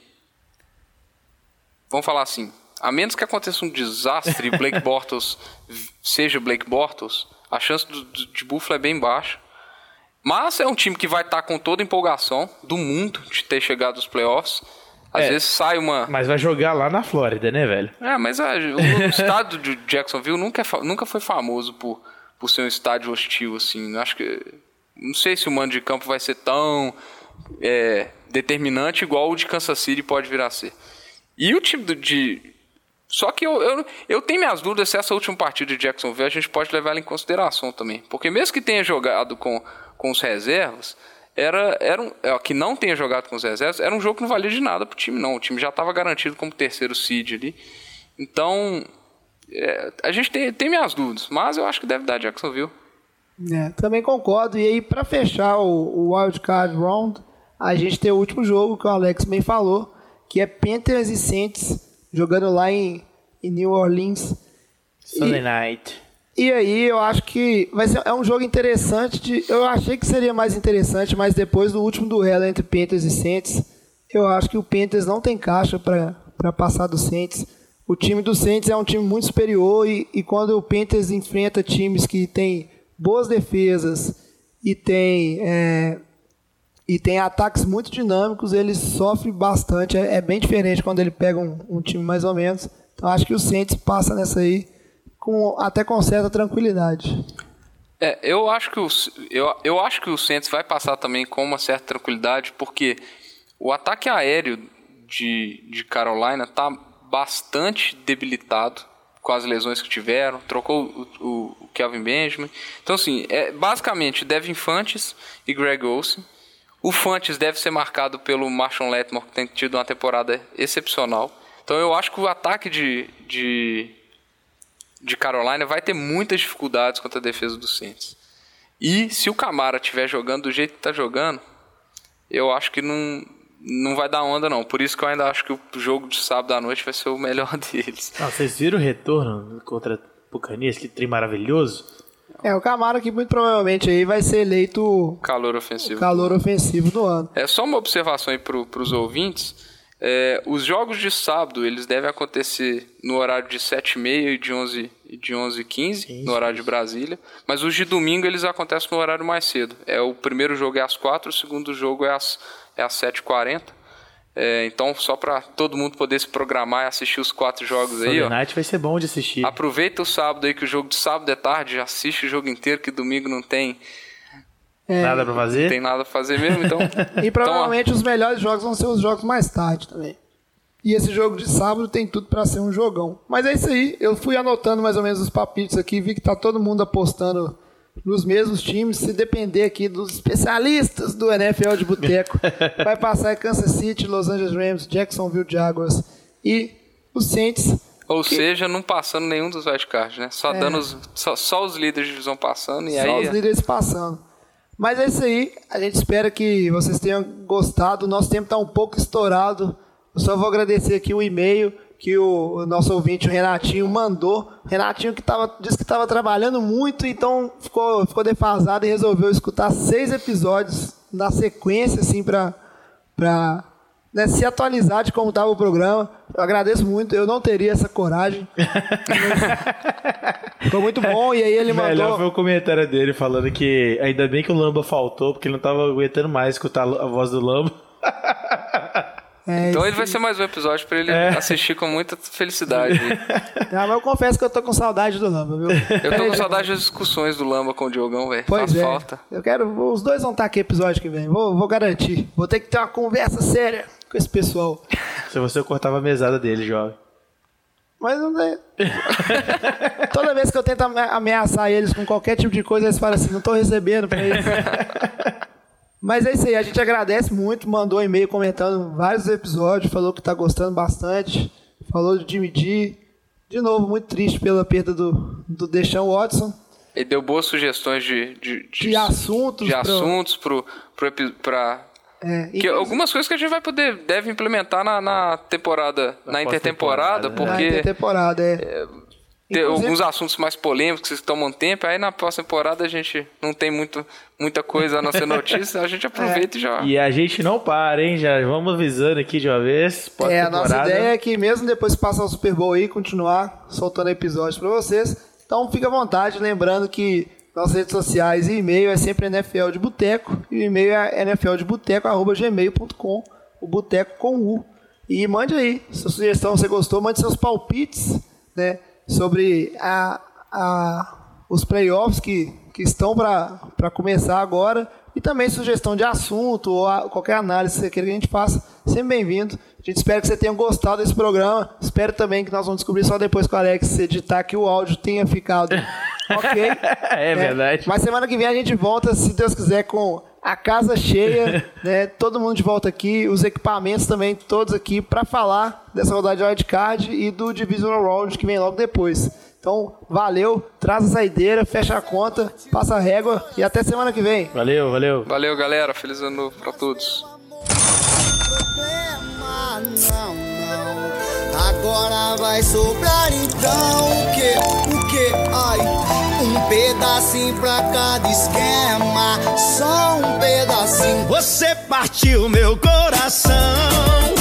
Vamos falar assim. A menos que aconteça um desastre e Blake *laughs* Bortles seja Blake Bortles, a chance do- do- de Buffalo é bem baixa. Mas é um time que vai estar com toda a empolgação do mundo de ter chegado aos playoffs. Às É. vezes sai uma. Mas vai jogar lá na Flórida, né, velho? É, mas ah, o *laughs* estado de Jacksonville nunca, é nunca foi famoso por, por ser um estádio hostil, assim. Acho que. Não sei se o mando de campo vai ser tão é, determinante igual o de Kansas City pode vir a ser. E o time do, de. Só que eu, eu, eu tenho minhas dúvidas se essa última partida de Jacksonville a gente pode levar ela em consideração também. Porque mesmo que tenha jogado com, com os reservas, era, era um, é, que não tenha jogado com os reservas, era um jogo que não valia de nada pro time, não. O time já estava garantido como terceiro seed ali. Então, é, a gente tem, tem minhas dúvidas, mas eu acho que deve dar Jacksonville. É, também concordo. E aí, para fechar o, o Wild Card Round, a gente tem o último jogo que o Alex bem falou, que é Panthers e Saints jogando lá em, em New Orleans. Sunday night. E aí, eu acho que vai ser, é um jogo interessante. De, eu achei que seria mais interessante, mas depois do último duelo entre Panthers e Saints, eu acho que o Panthers não tem caixa para passar do Saints. O time do Saints é um time muito superior e, e quando o Panthers enfrenta times que têm boas defesas e tem, é, e tem ataques muito dinâmicos, ele sofre bastante. É, é bem diferente quando ele pega um, um time mais ou menos. Então acho que o Saints passa nessa aí com, até com certa tranquilidade. É, eu acho que o, eu, eu acho que o Saints vai passar também com uma certa tranquilidade, porque o ataque aéreo de, de Carolina está bastante debilitado com as lesões que tiveram, trocou o, o, Kelvin Benjamin. Então, assim, é, basicamente, Devin Fantes e Greg Olsen. O Fantes deve ser marcado pelo Marshall Letmore, que tem tido uma temporada excepcional. Então, eu acho que o ataque de, de, de Carolina vai ter muitas dificuldades contra a defesa do Saints. E se o Camara estiver jogando do jeito que está jogando, eu acho que não, não vai dar onda, não. Por isso que eu ainda acho que o jogo de sábado à noite vai ser o melhor *laughs* deles. Ah, vocês viram o retorno contra Bucanias? Que trem maravilhoso. É, o Camara que muito provavelmente aí vai ser eleito Calor ofensivo. calor ofensivo do ano. É só uma observação aí para os ouvintes. É, os jogos de sábado eles devem acontecer no horário de 7h30 e de 11 e de 11 15 no horário de Brasília. Mas os de domingo eles acontecem no horário mais cedo. É o primeiro jogo é às 4, o segundo jogo é às é às 7h40. É, então só para todo mundo poder se programar e assistir os quatro jogos aí, Sunday ó. night vai ser bom de assistir. Aproveita o sábado aí que o jogo de sábado é tarde, assiste o jogo inteiro que domingo não tem Nada pra fazer? tem nada a fazer mesmo, então. *laughs* E provavelmente os melhores jogos vão ser os jogos mais tarde também. E esse jogo de sábado tem tudo para ser um jogão. Mas é isso aí, eu fui anotando mais ou menos os papitos aqui, vi que tá todo mundo apostando nos mesmos times. Se depender aqui dos especialistas do NFL de Boteco, *laughs* vai passar Kansas City, Los Angeles Rams, Jacksonville Jaguars e os Saints. Ou seja, não passando nenhum dos wildcards, né? Só, dando os, só, só os líderes de divisão passando e É. Só aí. os líderes passando. Mas é isso aí. A gente espera que vocês tenham gostado. O nosso tempo está um pouco estourado. Eu só vou agradecer aqui o e-mail que o, nosso ouvinte, o Renatinho, mandou. Renatinho que tava, disse que estava trabalhando muito, então ficou, ficou defasado e resolveu escutar seis episódios na sequência, assim, para né, se atualizar de como estava o programa. Eu agradeço muito. Eu não teria essa coragem. *laughs* Ficou muito bom. E aí ele mandou. Melhor foi o comentário dele falando que ainda bem que o Lamba faltou, porque ele não tava aguentando mais escutar a voz do Lamba. É, Então ele vai ser mais um episódio pra ele É. assistir com muita felicidade. *laughs* Ah, mas eu confesso que eu tô com saudade do Lamba, viu? Eu tô com saudade das discussões do Lamba com o Diogão, velho. Pois Faz é. falta. Eu quero. Os dois vão estar aqui episódio que vem. Vou, vou garantir. Vou ter que ter uma conversa séria com esse pessoal. *laughs* Se você cortava a mesada dele, jovem. Mas não tem. *laughs* Toda vez que eu tento ame- ameaçar eles com qualquer tipo de coisa, eles falam assim: não tô recebendo pra isso. *laughs* Mas é isso aí, a gente agradece muito, mandou um e-mail comentando vários episódios, falou que tá gostando bastante, falou de Jimmy D. De novo, muito triste pela perda do, do Deshaun Watson. Ele deu boas sugestões de, de, De assuntos de pro- assuntos pro, pro, pra É, que algumas coisas que a gente vai poder deve implementar na, na temporada, na, intertemporada, pós-temporada, né? na porque intertemporada, é. tem Inclusive- alguns assuntos mais polêmicos que tomam tempo, aí na próxima temporada a gente não tem muito, muita coisa a não ser notícia, a gente *laughs* aproveita e já. E a gente não para, hein? Já vamos avisando aqui de uma vez. É, a nossa ideia é que mesmo depois que passar o Super Bowl aí, continuar soltando episódios pra vocês. Então fica à vontade, lembrando que nossas redes sociais e e-mail é sempre NFL de Boteco. E o e-mail é nfldeboteco.gmail.com, o Boteco com U. E mande aí, sua sugestão, você gostou, mande seus palpites, né? Sobre a, a, os playoffs que, que estão para começar agora. E também sugestão de assunto ou qualquer análise que você queira que a gente faça, sempre bem-vindo. A gente espera que você tenha gostado desse programa. Espero também que nós vamos descobrir só depois que o Alex editar que o áudio tenha ficado *laughs* ok. É verdade. Mas semana que vem a gente volta, se Deus quiser, com a casa cheia, *laughs* né? Todo mundo de volta aqui, os equipamentos também todos aqui para falar dessa rodada de wildcard e do Divisional Round que vem logo depois. Então, valeu, traz a saideira, fecha a conta, passa a régua e até semana que vem. Valeu, valeu. Valeu, galera. Feliz ano novo pra todos. não, não. Agora vai sobrar então o que? O que? Ai, um pedacinho pra cada esquema, só um pedacinho. Você partiu meu coração.